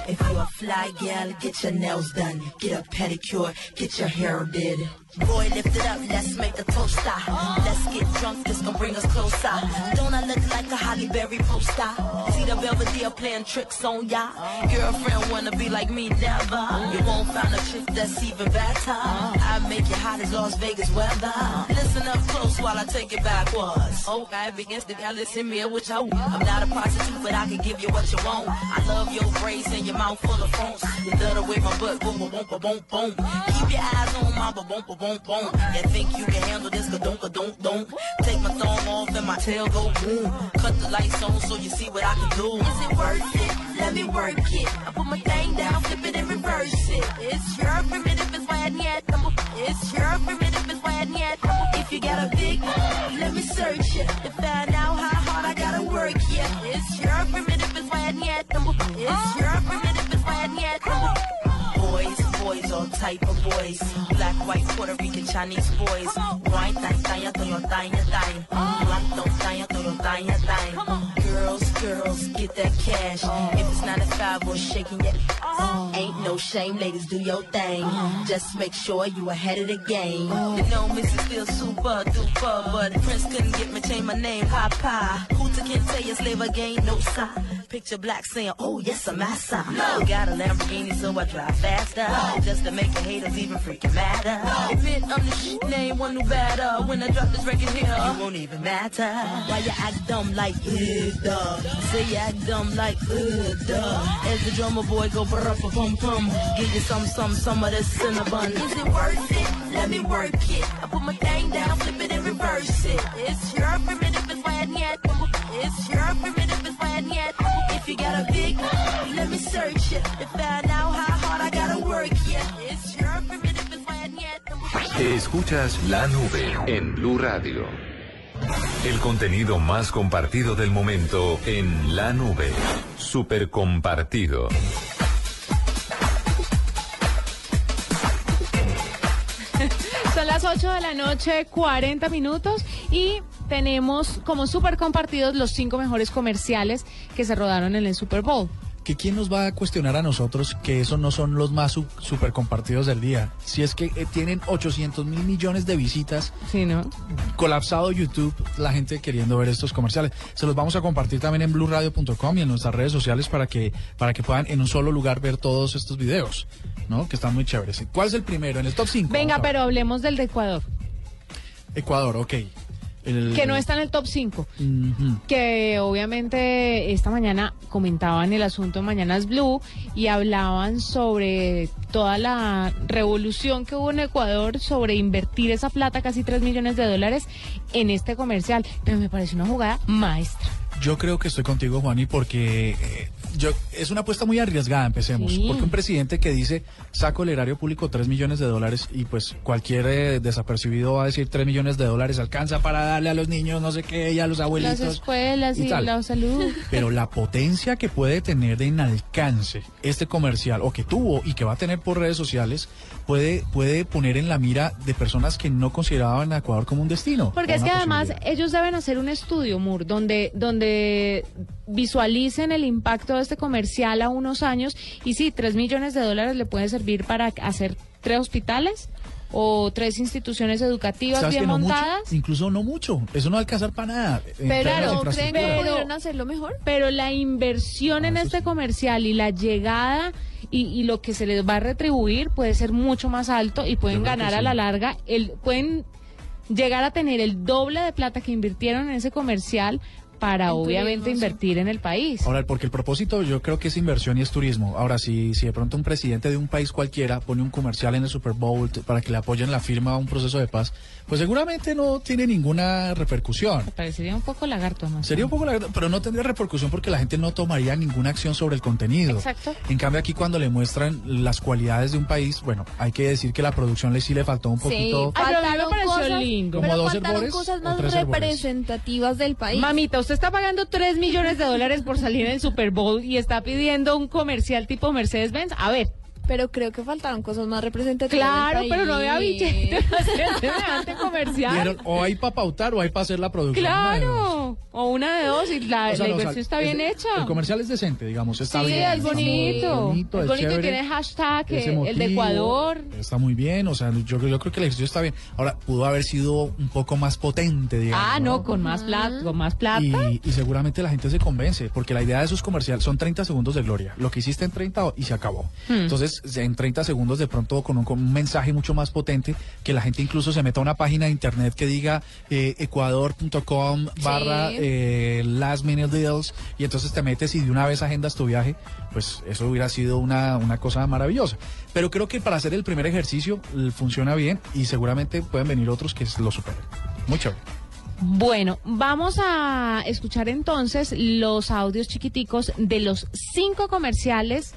If you're a fly gal, get your nails done, get a pedicure, get your hair did. Boy, lift it up, let's make a toast. ah. Let's get drunk, this gon' bring us closer. Don't I look like a Holly Berry poster? See the Belvedere playing tricks on ya? Girlfriend wanna be like me, never. You won't find a chick that's even better. I make you hot as Las Vegas weather. Listen up close while I take it backwards. Okay, begins to y'all listen me what you I'm not a prostitute, but I can give you what you want. I love your braids and your mouth full of phones. You love the way my butt boom, boom, boom, boom, boom. Keep your eyes on my boom, boom, boom, boom. You think you can handle this? Ka don't, don't, don't. Take my thumb off and my tail go boom. Cut the lights on so you see what I can do. Is it worth it? Let me work it. I put my thing down, flip it and reverse it. It's your primitive and when yet. It's your primitive and when yet. If you got a big, let me search it to find out how hard I gotta work. Yeah, it's your primitive and when yet. It's your primitive when yet. Boys, boys, all type of boys. Black, white, Puerto Rican, Chinese boys. White, thang, thang, to your thang, thang. Black, thang, to your thang, thang. Girls, girls, get that cash. If it's not a five or shaking your Ain't no shame, ladies, do your thing. Just make sure you ahead of the game. You know, Missy still super duper, but Prince couldn't get me change my name, Papa. Hooter can't tell you slave again, no sign. Picture black saying, oh yes, I'm massa. Got a Lamborghini, so I drive faster. Just to make the haters even freaking madder. Admit I'm the shit, name one new batter. When I drop this record here, it won't even matter. Why you act dumb like, uh, duh. Say you act dumb like, uh, duh. As the drummer boy go, brr, pum, pum. Give you some, some, some of this cinnamon. Is it worth it? Let me work it. I put my thing down, flip it and reverse it. It's your primitive and when yet. It's your primitive and when yet. If you got a big, let me search it to find out how hard I gotta work. Yeah, it's your primitive when yet. Escuchas la nube en Blue Radio. El contenido más compartido del momento en la nube. Super compartido. Son las 8 de la noche, 40 minutos y tenemos como súper compartidos los cinco mejores comerciales que se rodaron en el Super Bowl. que quién nos va a cuestionar a nosotros que esos no son los más su- super compartidos del día. Si es que eh, tienen 800 mil millones de visitas, sí, ¿no? colapsado YouTube, la gente queriendo ver estos comerciales. Se los vamos a compartir también en blueradio.com y en nuestras redes sociales para que, para que puedan en un solo lugar ver todos estos videos, ¿no? Que están muy chéveres. ¿Cuál es el primero? En el top 5. Venga, pero hablemos del de Ecuador, Ecuador, ok. El- que no está en el top 5. Ujú. que obviamente esta mañana comentaban el asunto en Mañanas Blue y hablaban sobre toda la revolución que hubo en Ecuador sobre invertir esa plata, casi 3 millones de dólares, en este comercial. Pero me parece una jugada maestra. Yo creo que estoy contigo, Juani, porque eh, yo, es una apuesta muy arriesgada, empecemos. Sí. Porque un presidente que dice, saco el erario público 3 millones de dólares y pues cualquier eh, desapercibido va a decir 3 millones de dólares alcanza para darle a los niños, no sé qué, y a los abuelitos. Las escuelas y, tal. la salud. Pero la potencia que puede tener en alcance este comercial, o que tuvo y que va a tener por redes sociales, puede, puede poner en la mira de personas que no consideraban a Ecuador como un destino. Porque es que además ellos deben hacer un estudio, Moore, donde, donde visualicen el impacto de este comercial a unos años y sí, tres millones de dólares le puede servir para hacer tres hospitales o tres instituciones educativas ¿Sabes bien mucho? montadas. Incluso no mucho. Eso no va a alcanzar para nada. Pero términos de ¿no creen que infraestructura. pudieron hacerlo mejor? Pero la inversión Ah, en este comercial y la llegada y, y lo que se les va a retribuir puede ser mucho más alto y pueden ganar a la larga, el, pueden llegar a tener el doble de plata que invirtieron en ese comercial para En obviamente turismo, sí. invertir en el país. Ahora, porque el propósito yo creo que es inversión y es turismo. Ahora, si, si de pronto un presidente de un país cualquiera pone un comercial en el Super Bowl para que le apoyen la firma a un proceso de paz, pues seguramente no tiene ninguna repercusión. Me parecería un poco lagarto más. Sería un poco la pero no tendría repercusión porque la gente no tomaría ninguna acción sobre el contenido. Exacto. En cambio aquí cuando le muestran las cualidades de un país, bueno, hay que decir que la producción le sí le faltó un poquito. Ay, me Faltaron pareció cosas, lindo. Como pero dos faltaron herbores cosas más tres herbores. representativas del país. Mamita, usted está pagando 3 millones de dólares por salir en el Super Bowl y está pidiendo un comercial tipo Mercedes-Benz. A ver, Pero creo que faltaron cosas más representativas. claro, pero no había país. billete para hacer semejante comercial. O hay para pautar o hay para hacer la producción. Claro, o una de dos y la, O sea, la no, o sea, inversión está es- bien hecha. El comercial es decente, digamos, está sí, bien. es bonito. bonito, es es bonito y tiene hashtag, eh, el de Ecuador. Está muy bien, o sea, yo, yo creo que el ejercicio está bien. Ahora, pudo haber sido un poco más potente, digamos. Ah, no, con más plata, con más plata. Y, y seguramente la gente se convence, porque la idea de esos comerciales son 30 segundos de gloria. Lo que hiciste en 30 y se acabó. Hmm. Entonces, en 30 segundos de pronto con un, con un mensaje mucho más potente, que la gente incluso se meta a una página de internet que diga eh, ecuador.com barra eh, last minute deals y entonces te metes y de una vez agendas tu viaje, pues eso hubiera sido una, una cosa maravillosa. Pero creo que para hacer el primer ejercicio funciona bien y seguramente pueden venir otros que lo superen. Chévere. Bueno, vamos a escuchar entonces los audios chiquiticos de los cinco comerciales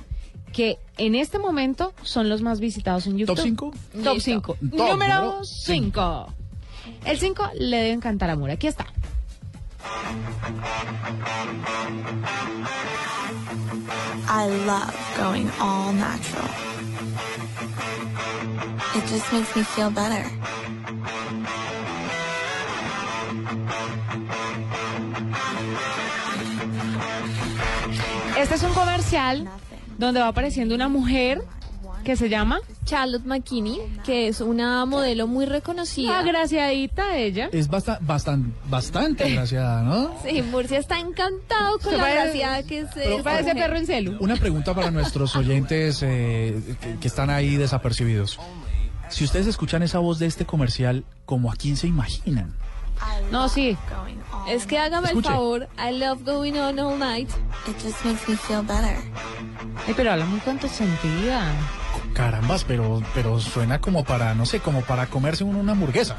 que en este momento son los más visitados en YouTube. ¿Top cinco? Top Listo. 5. Top número Número 5. El 5 le debe encantar a Mura. Aquí está. I love going all natural. It just makes me feel better. Este es un comercial donde va apareciendo una mujer que se llama Charlotte McKinney, que es una modelo muy reconocida. Agraciadita ella. Es bastante, bastante, bastante agraciada, ¿no? Sí, Murcia está encantado con la gracia que se Pero- Parece perro en celu. Una pregunta para nuestros oyentes eh, que, que están ahí desapercibidos. Si ustedes escuchan esa voz de este comercial, ¿como a quién se imaginan? No, sí. Es que hágame Escuche. el favor. I love going on all night. It just makes me feel better. Ay, pero habla muy sentida. Carambas, pero, pero suena como para, no sé, como para comerse uno una hamburguesa.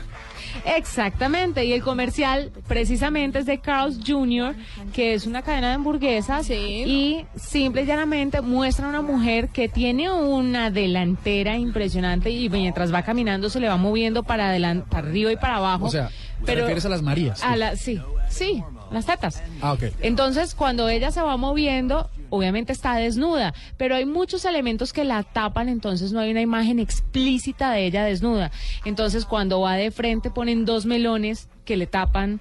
Exactamente, y el comercial precisamente es de Carl's Jr., que es una cadena de hamburguesas y simple y llanamente muestra a una mujer que tiene una delantera impresionante y mientras va caminando se le va moviendo para, adelan- para arriba y para abajo. O sea, ¿te refieres a las Marías? A la, sí, sí, las tetas. Ah, ok. Entonces, cuando ella se va moviendo, obviamente está desnuda, pero hay muchos elementos que la tapan, entonces no hay una imagen explícita de ella desnuda. Entonces, cuando va de frente ponen dos melones que le tapan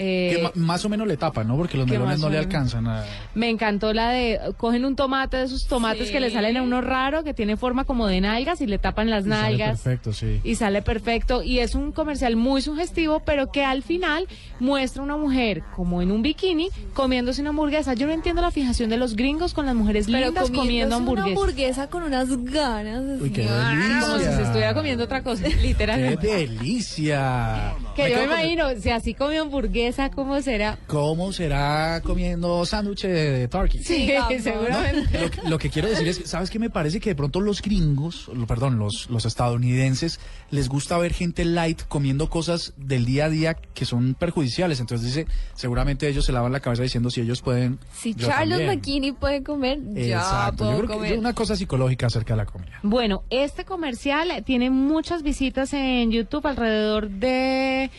Eh, Que ma- más o menos le tapan, ¿no? Porque los melones no le alcanzan a... Me encantó la de cogen un tomate de esos tomates Sí. que le salen a uno raro, que tiene forma como de nalgas y le tapan las y sale nalgas. Perfecto, sí. Y sale perfecto. Y es un comercial muy sugestivo, pero que al final muestra una mujer como en un bikini comiéndose una hamburguesa. Yo no entiendo la fijación de los gringos con las mujeres Pero lindas comiendo hamburguesas. una hamburguesa con unas ganas. Uy, qué delicia. Como si se estuviera comiendo otra cosa, ¡Qué literalmente. delicia! Que yo me quedo con- imagino, si así come hamburguesa, ¿cómo será? ¿Cómo será comiendo sándwich de turkey? Sí, seguramente. Lo, que- lo que quiero decir es, ¿sabes qué? Me parece que de pronto los gringos, lo- perdón, los, los estadounidenses, les gusta ver gente light comiendo cosas del día a día que son perjudiciales. Entonces dice, seguramente ellos se lavan la cabeza diciendo si ellos pueden. Si yo Charles también". McKinney puede comer, ya Exacto. puedo Yo creo que comer. es una cosa psicológica acerca de la comida. Bueno, este comercial tiene muchas visitas en YouTube, alrededor de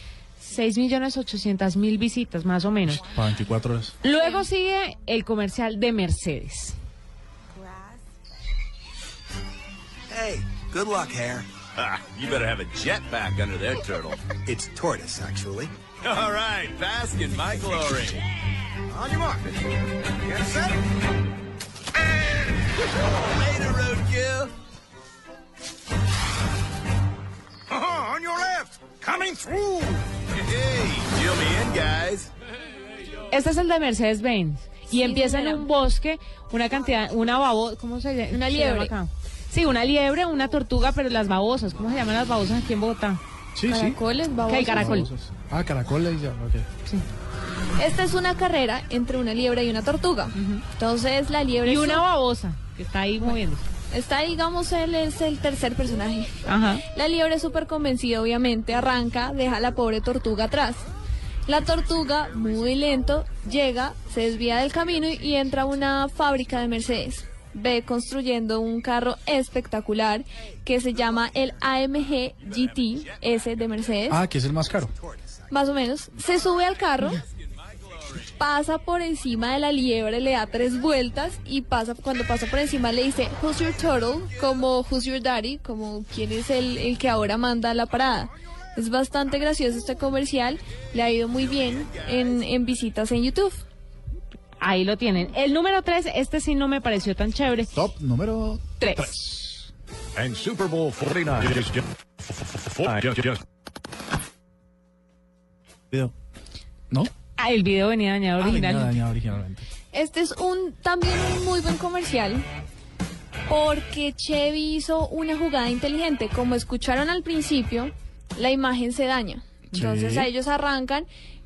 6.800.000 visitas, más o menos. Para 24 horas. Luego sigue el comercial de Mercedes. Hey, good luck, Hare. Ah, you better have a jetpack under there, Turtle. It's tortoise, actually. All right, bask in my glory. On your mark. Get set. Later, roadkill. Uh-huh, on your left. Coming through. Hey, chill me in, guys. Este es el de Mercedes-Benz. Y empieza en un bosque, una cantidad, una babo, ¿cómo se llama? Una liebre. llama acá? Sí, una liebre, una tortuga, pero las babosas, ¿cómo se llaman las babosas aquí en Bogotá? Sí, sí. Caracoles, Que hay caracol. Ah, caracoles ya, ok. Esta es una carrera entre una liebre y una tortuga. Entonces la liebre Y una un- babosa, que está ahí moviéndose. Está, digamos, él es el tercer personaje. Ajá. La liebre súper convencida, obviamente, arranca, deja a la pobre tortuga atrás. La tortuga, muy lento, llega, se desvía del camino y, y entra a una fábrica de Mercedes. Ve construyendo un carro espectacular que se llama el AMG GT S de Mercedes. Ah, que es el más caro. Más o menos. Se sube al carro, pasa por encima de la liebre, le da tres vueltas y pasa cuando pasa por encima le dice Who's your turtle? Como Who's your daddy? Como quién es el, el que ahora manda la parada. Es bastante gracioso este comercial, le ha ido muy bien en, en visitas en YouTube. Ahí lo tienen. El número 3, este sí no me pareció tan chévere. Top número 3. And Super Bowl 49 just, just, just, just, Video. ¿No? Ah, el video venía dañado Ah, venía originalmente. dañado originalmente. Este es un también un muy buen comercial porque Chevy hizo una jugada inteligente. Como escucharon al principio, la imagen se daña. Entonces Sí. a ellos arrancan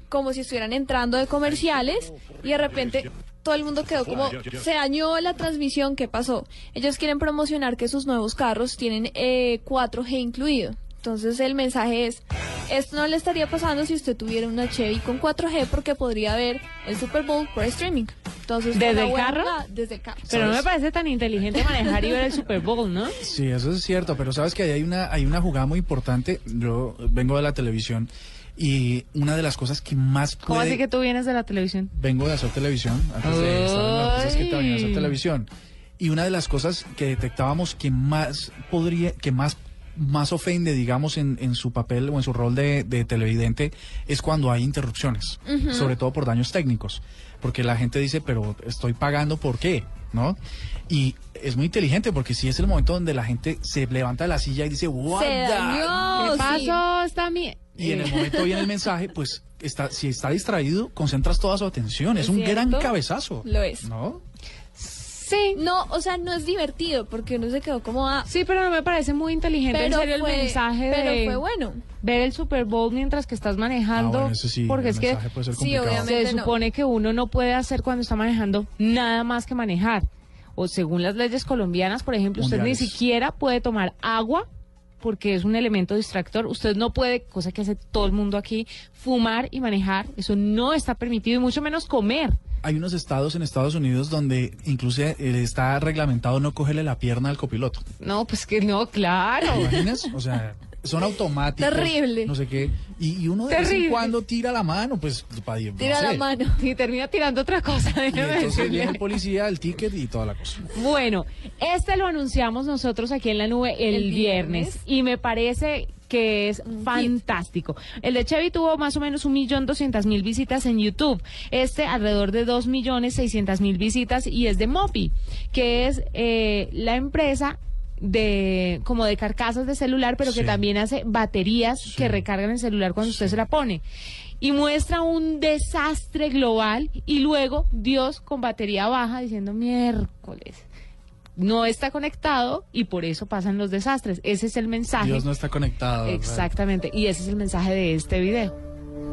como si estuvieran entrando de comerciales y de repente todo el mundo quedó como se dañó la transmisión, ¿qué pasó? Ellos quieren promocionar que sus nuevos carros tienen eh, 4G incluido. Entonces el mensaje es, esto no le estaría pasando si usted tuviera una Chevy con 4G porque podría ver el Super Bowl por streaming. Entonces, ¿Desde el carro? Desde el carro. Pero no me parece tan inteligente manejar y ver el Super Bowl, ¿no? Sí, eso es cierto, pero sabes que ahí hay una, hay una jugada muy importante. Yo vengo de la televisión y una de las cosas que más ¿Cómo así que tú vienes de la televisión? Vengo de hacer televisión, antes de estar en noticias que venía a hacer televisión. Y una de las cosas que detectábamos que más podría, que más más ofende, digamos, en, en su papel o en su rol de, de televidente es cuando hay interrupciones, sobre todo por daños técnicos, porque la gente dice, pero estoy pagando, ¿por qué? ¿No? Y es muy inteligente porque si es el momento donde la gente se levanta de la silla y dice, what Se the-" dañó. ¿Qué pasó? Está mi... Y en el momento viene el mensaje, pues está, si está distraído, concentras toda su atención. Es, ¿Es un cierto? gran cabezazo. Lo es. ¿No? Sí. No, o sea, no es divertido porque uno se quedó como ah, Sí, pero no me parece muy inteligente Pero en serio fue- el mensaje pero de fue bueno. ver el Super Bowl mientras que estás manejando. Ah, bueno, eso sí, porque el es que puede ser sí, obviamente se no. supone que uno no puede hacer cuando está manejando nada más que manejar. O según las leyes colombianas, por ejemplo, usted ni siquiera puede tomar agua porque es un elemento distractor. Usted no puede, cosa que hace todo el mundo aquí, fumar y manejar. Eso no está permitido y mucho menos comer. Hay unos estados en Estados Unidos donde incluso eh, está reglamentado no cogerle la pierna al copiloto. No, pues que no, claro. ¿Te imaginas? O sea, son automáticos. Terrible. No sé qué. Y, y uno de vez en Terrible. cuando tira la mano, pues, para no Tira la sé. mano y termina tirando otra cosa. Y entonces viene el policía, el ticket y toda la cosa. Bueno, este lo anunciamos nosotros aquí en la nube el, El viernes. viernes. y me parece que es fantástico. El de Chevy tuvo más o menos un millón doscientas mil visitas en YouTube. Este alrededor de dos millones seiscientas mil visitas y es de Mopi, que es eh, la empresa de como de carcasas de celular, pero que también hace baterías que recargan el celular cuando usted se la pone. Y muestra un desastre global y luego Dios con batería baja diciendo miércoles. No está conectado y por eso pasan los desastres. Ese es el mensaje. Dios no está conectado. Exactamente. Y ese es el mensaje de este video,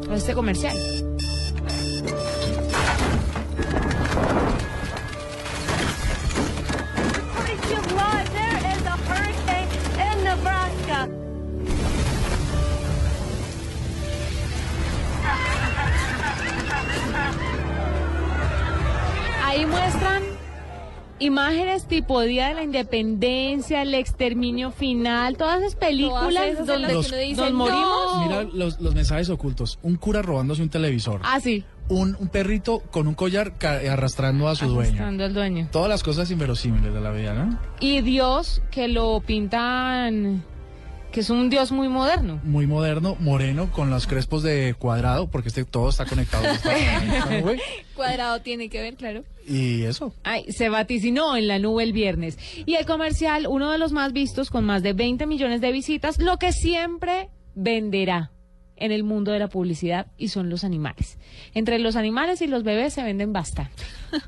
o este comercial. Ahí muestran imágenes tipo Día de la Independencia, el exterminio final, todas esas películas esas en las donde dice, nos morimos. Mira los, los mensajes ocultos. Un cura robándose un televisor. Ah, sí. Un, un perrito con un collar ca- arrastrando a su dueño. Arrastrando al dueño. Todas las cosas inverosímiles de la vida, ¿no? Y Dios que lo pintan, que es un Dios muy moderno. Muy moderno, moreno, con los crespos de cuadrado, porque este todo está conectado. está nube. Cuadrado tiene que ver, claro. y eso. Ay, se vaticinó en la nube el viernes. Y el comercial, uno de los más vistos, con más de 20 millones de visitas, lo que siempre venderá en el mundo de la publicidad y son los animales. Entre los animales y los bebés se venden bastante.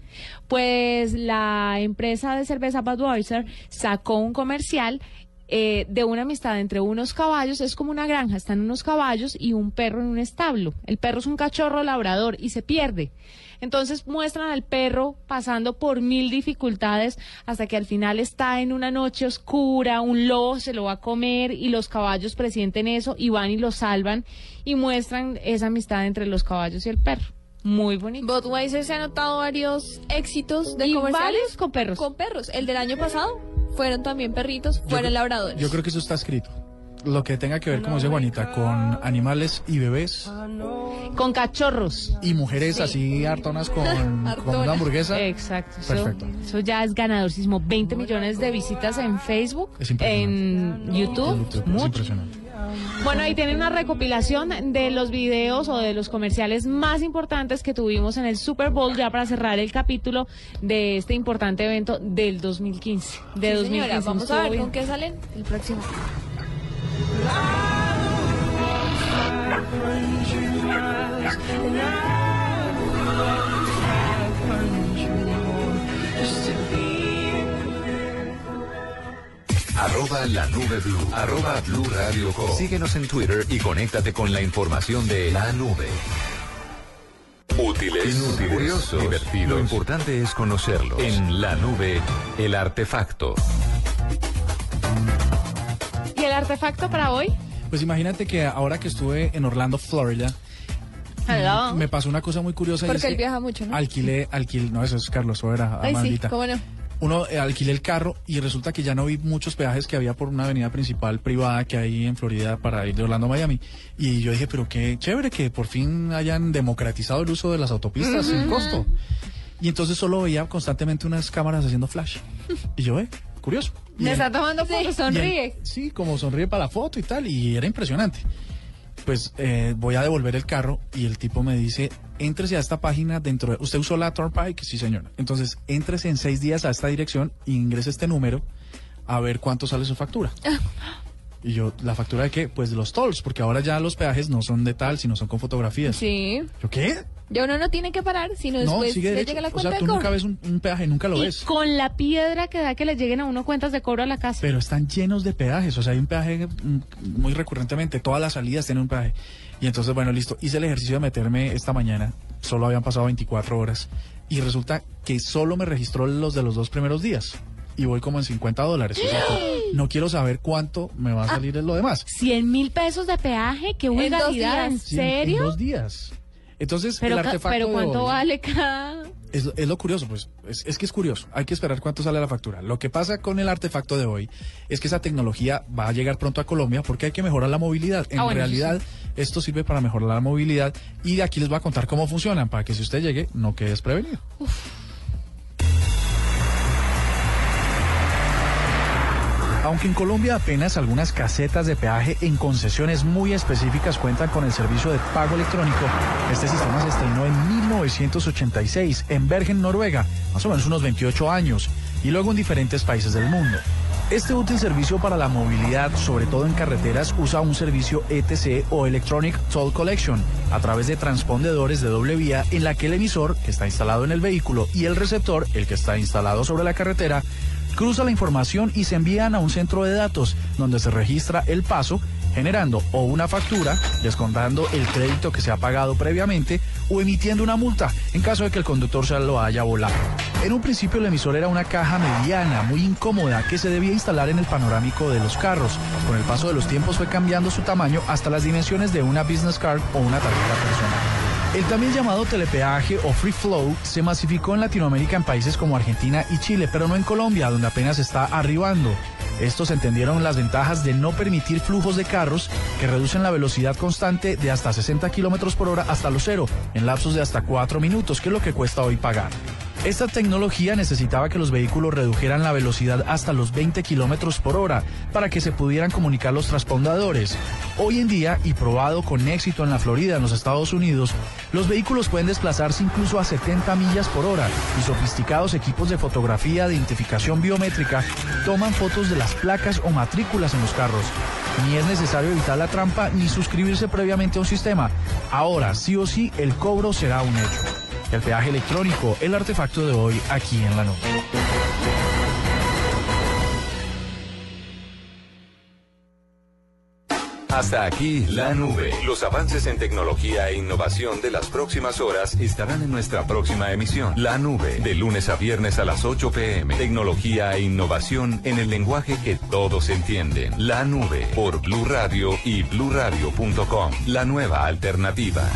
Pues la empresa de cerveza Budweiser sacó un comercial eh, de una amistad entre unos caballos, es como una granja, están unos caballos y un perro en un establo. El perro es un cachorro labrador y se pierde. Entonces muestran al perro pasando por mil dificultades hasta que al final está en una noche oscura, un lobo se lo va a comer y los caballos presienten eso y van y lo salvan y muestran esa amistad entre los caballos y el perro. Muy bonito. Budweiser se ha notado varios éxitos de Y comerciales varios con perros. Con perros. El del año pasado fueron también perritos, fueron labradores. Yo creo que eso está escrito. Lo que tenga que ver, como dice Juanita, con animales y bebés Con cachorros. y mujeres así hartonas con, con una hamburguesa. Exacto. Perfecto. eso ya es ganadorísimo. 20 millones de visitas en Facebook, Es en YouTube. YouTube, es impresionante. Bueno, ahí tienen una recopilación de los videos o de los comerciales más importantes que tuvimos en el Super Bowl ya para cerrar el capítulo de este importante evento del 2015. De Sí, 2015. señora, vamos a ver bien. con qué salen el próximo. Arroba la nube blue. Arroba blue radio com. Síguenos en Twitter y conéctate con la información de la nube. Útiles, inútiles, curiosos, divertidos. Lo importante es conocerlos. En la nube, el artefacto. ¿Y el artefacto para hoy? Pues imagínate que ahora que estuve en Orlando, Florida, Hello. me pasó una cosa muy curiosa. y es Porque él que viaja mucho, ¿no? Alquilé, alquilé, no, eso es Carlos Sobera, Ay, sí, cómo no. Uno, eh, alquilé el carro y resulta que ya no vi muchos peajes que había por una avenida principal privada que hay en Florida para ir de Orlando a Miami. Y yo dije, pero qué chévere que por fin hayan democratizado el uso de las autopistas sin costo. Y entonces solo veía constantemente unas cámaras haciendo flash. Y yo, eh, curioso. Me está tomando fotos, sonríe. sí, como sonríe para la foto y tal, y era impresionante. Pues eh, voy a devolver el carro y el tipo me dice, éntrese a esta página dentro de... ¿Usted usó la Turnpike? Sí, señor. Entonces, éntrese en seis días a esta dirección e ingrese este número a ver cuánto sale su factura. Y yo, ¿la factura de qué? Pues de los tolls, porque ahora ya los peajes no son de tal, sino son con fotografías. Sí. ¿Yo qué? Ya uno no tiene que parar, sino No, después sigue le llega la O cuenta sea, tú de nunca ves un, un peaje, nunca lo Y ves. con la piedra que da que le lleguen a uno cuentas de cobro a la casa. Pero están llenos de peajes, o sea, hay un peaje mm, muy recurrentemente, todas las salidas tienen un peaje. Y entonces, bueno, listo, hice el ejercicio de meterme esta mañana, solo habían pasado 24 horas, y resulta que solo me registró los de los dos primeros días. Y voy como en 50 dólares. O sea, que no quiero saber cuánto me va a salir en lo demás. 100 mil pesos de peaje, qué En vulgaridad, ¿en en- En serio? dos días. Entonces, Pero, el artefacto pero ¿cuánto vale cada...? Es, es lo curioso, pues, es, es que es curioso. Hay que esperar cuánto sale la factura. Lo que pasa con el artefacto de hoy es que esa tecnología va a llegar pronto a Colombia porque hay que mejorar la movilidad. En Ah, bueno, eso realidad, esto sirve para mejorar la movilidad y de aquí les voy a contar cómo funcionan para que si usted llegue, no quede desprevenido. Aunque en Colombia apenas algunas casetas de peaje en concesiones muy específicas cuentan con el servicio de pago electrónico, este sistema se estrenó en 1986 en Bergen, Noruega, más o menos unos 28 años, y luego en diferentes países del mundo. Este útil servicio para la movilidad, sobre todo en carreteras, usa un servicio ETC o Electronic Toll Collection a través de transpondedores de doble vía en la que el emisor, que está instalado en el vehículo, y el receptor, el que está instalado sobre la carretera, cruza la información y se envían a un centro de datos donde se registra el paso generando o una factura, descontando el crédito que se ha pagado previamente o emitiendo una multa en caso de que el conductor se lo haya volado. En un principio el emisor era una caja mediana, muy incómoda, que se debía instalar en el panorámico de los carros. Con el paso de los tiempos fue cambiando su tamaño hasta las dimensiones de una business card o una tarjeta personal. El también llamado telepeaje o free flow se masificó en Latinoamérica en países como Argentina y Chile, pero no en Colombia, donde apenas está arribando. Estos entendieron las ventajas de no permitir flujos de carros que reducen la velocidad constante de hasta 60 kilómetros por hora hasta los cero, en lapsos de hasta 4 minutos, que es lo que cuesta hoy pagar. Esta tecnología necesitaba que los vehículos redujeran la velocidad hasta los 20 kilómetros por hora para que se pudieran comunicar los transpondedores. Hoy en día, y probado con éxito en la Florida, en los Estados Unidos, los vehículos pueden desplazarse incluso a 70 millas por hora y sofisticados equipos de fotografía de identificación biométrica toman fotos de las placas o matrículas en los carros. Ni es necesario evitar la trampa ni suscribirse previamente a un sistema. Ahora, sí o sí, el cobro será un hecho. El peaje electrónico, el artefacto de hoy aquí en la nube. Hasta aquí la nube. Los avances en tecnología e innovación de las próximas horas estarán en nuestra próxima emisión. La nube, de lunes a viernes a las 8 pm. Tecnología e innovación en el lenguaje que todos entienden. La nube, por Blue Radio y bluradio.com. La nueva alternativa.